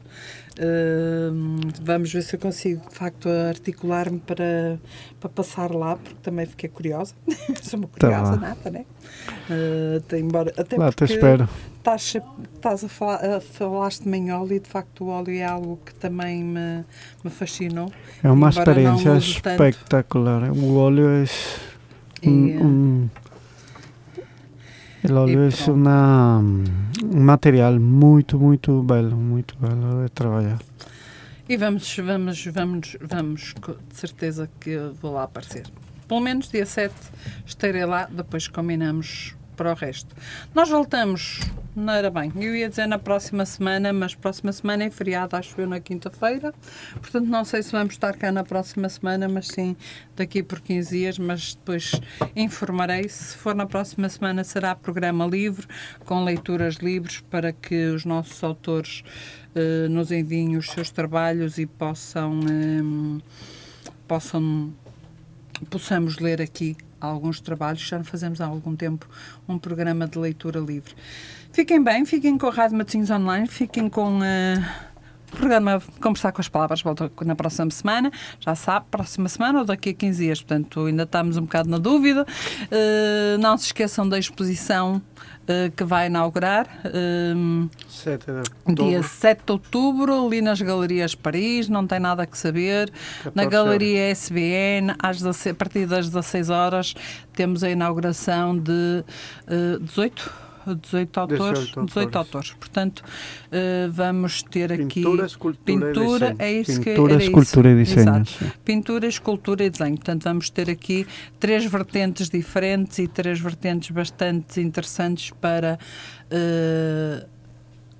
Hum, vamos ver se eu consigo, de facto, articular-me para, para passar lá, porque também fiquei curiosa. Sou uma Tá curiosa bom. nata, né? Uh, até embora, até Lá te porque espero. Estás, estás a falar, falaste-me em óleo e de facto o óleo é algo que também me, me fascinou. É uma não experiência use tanto. O óleo é E, un, eh, un- el óleo e es pronto. una, um material muito, muito belo, muito belo de trabalhar. E vamos, vamos, vamos, vamos, de certeza que vou lá aparecer. Pelo menos dia 7 estarei lá, depois combinamos para o resto. Nós voltamos, não era bem, eu ia dizer na próxima semana, mas próxima semana é feriado, acho eu, na quinta-feira. Portanto, não sei se vamos estar cá na próxima semana, mas sim daqui por 15 dias, mas depois informarei. Se for na próxima semana, será programa livre, com leituras livres, para que os nossos autores eh, nos enviem os seus trabalhos e possam, em, possam possamos ler aqui alguns trabalhos. Já fazemos há algum tempo um programa de leitura livre. Fiquem bem, fiquem com a Rádio Matosinhos Online, fiquem com eh, o programa Conversar com as Palavras. Volta na próxima semana, já sabe, próxima semana ou daqui a 15 dias. Portanto, ainda estamos um bocado na dúvida. Eh, não se esqueçam da exposição eh, que vai inaugurar. eh, Sete Dia 7 de outubro, ali nas Galerias Paris, não tem nada que saber. Na 14 Galeria SBN, às 16 a partir das 16 horas, temos a inauguração de eh, 18, 18 autores. 18 18 autores. Portanto, eh, vamos ter aqui. Pintura, escultura Pintura, e desenho. é isso que Pintura, era isso. escultura e desenho. Exato. Pintura, escultura e desenho. Portanto, vamos ter aqui três vertentes diferentes e três vertentes bastante interessantes para eh,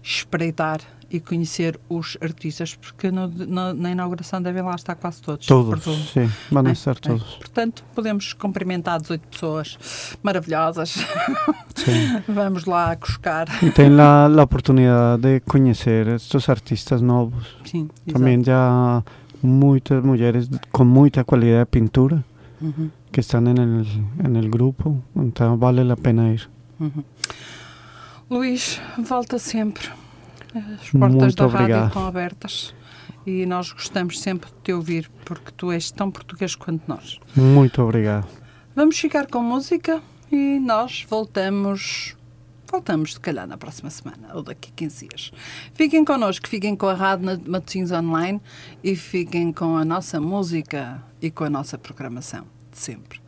espreitar e conhecer os artistas, porque no- no- na inauguração devem lá estar quase todos. Todos, presumo. sim, vão É, é. todos. Portanto, podemos cumprimentar 18 pessoas maravilhosas. Sim. Vamos lá cuscar. E tem a, a oportunidade de conhecer estes artistas novos. Sim, Também já muitas mulheres com muita qualidade de pintura Uhum, que estão no el grupo, então vale a pena ir. uhum. Luís, volta sempre. As portas Muito da rádio obrigado. estão abertas e nós gostamos sempre de te ouvir porque tu és tão português quanto nós. Muito obrigado. Vamos ficar com música e nós voltamos. Voltamos, se calhar, na próxima semana ou daqui a 15 dias. Fiquem connosco, fiquem com a Rádio Matosinhos Online e fiquem com a nossa música e com a nossa programação de sempre.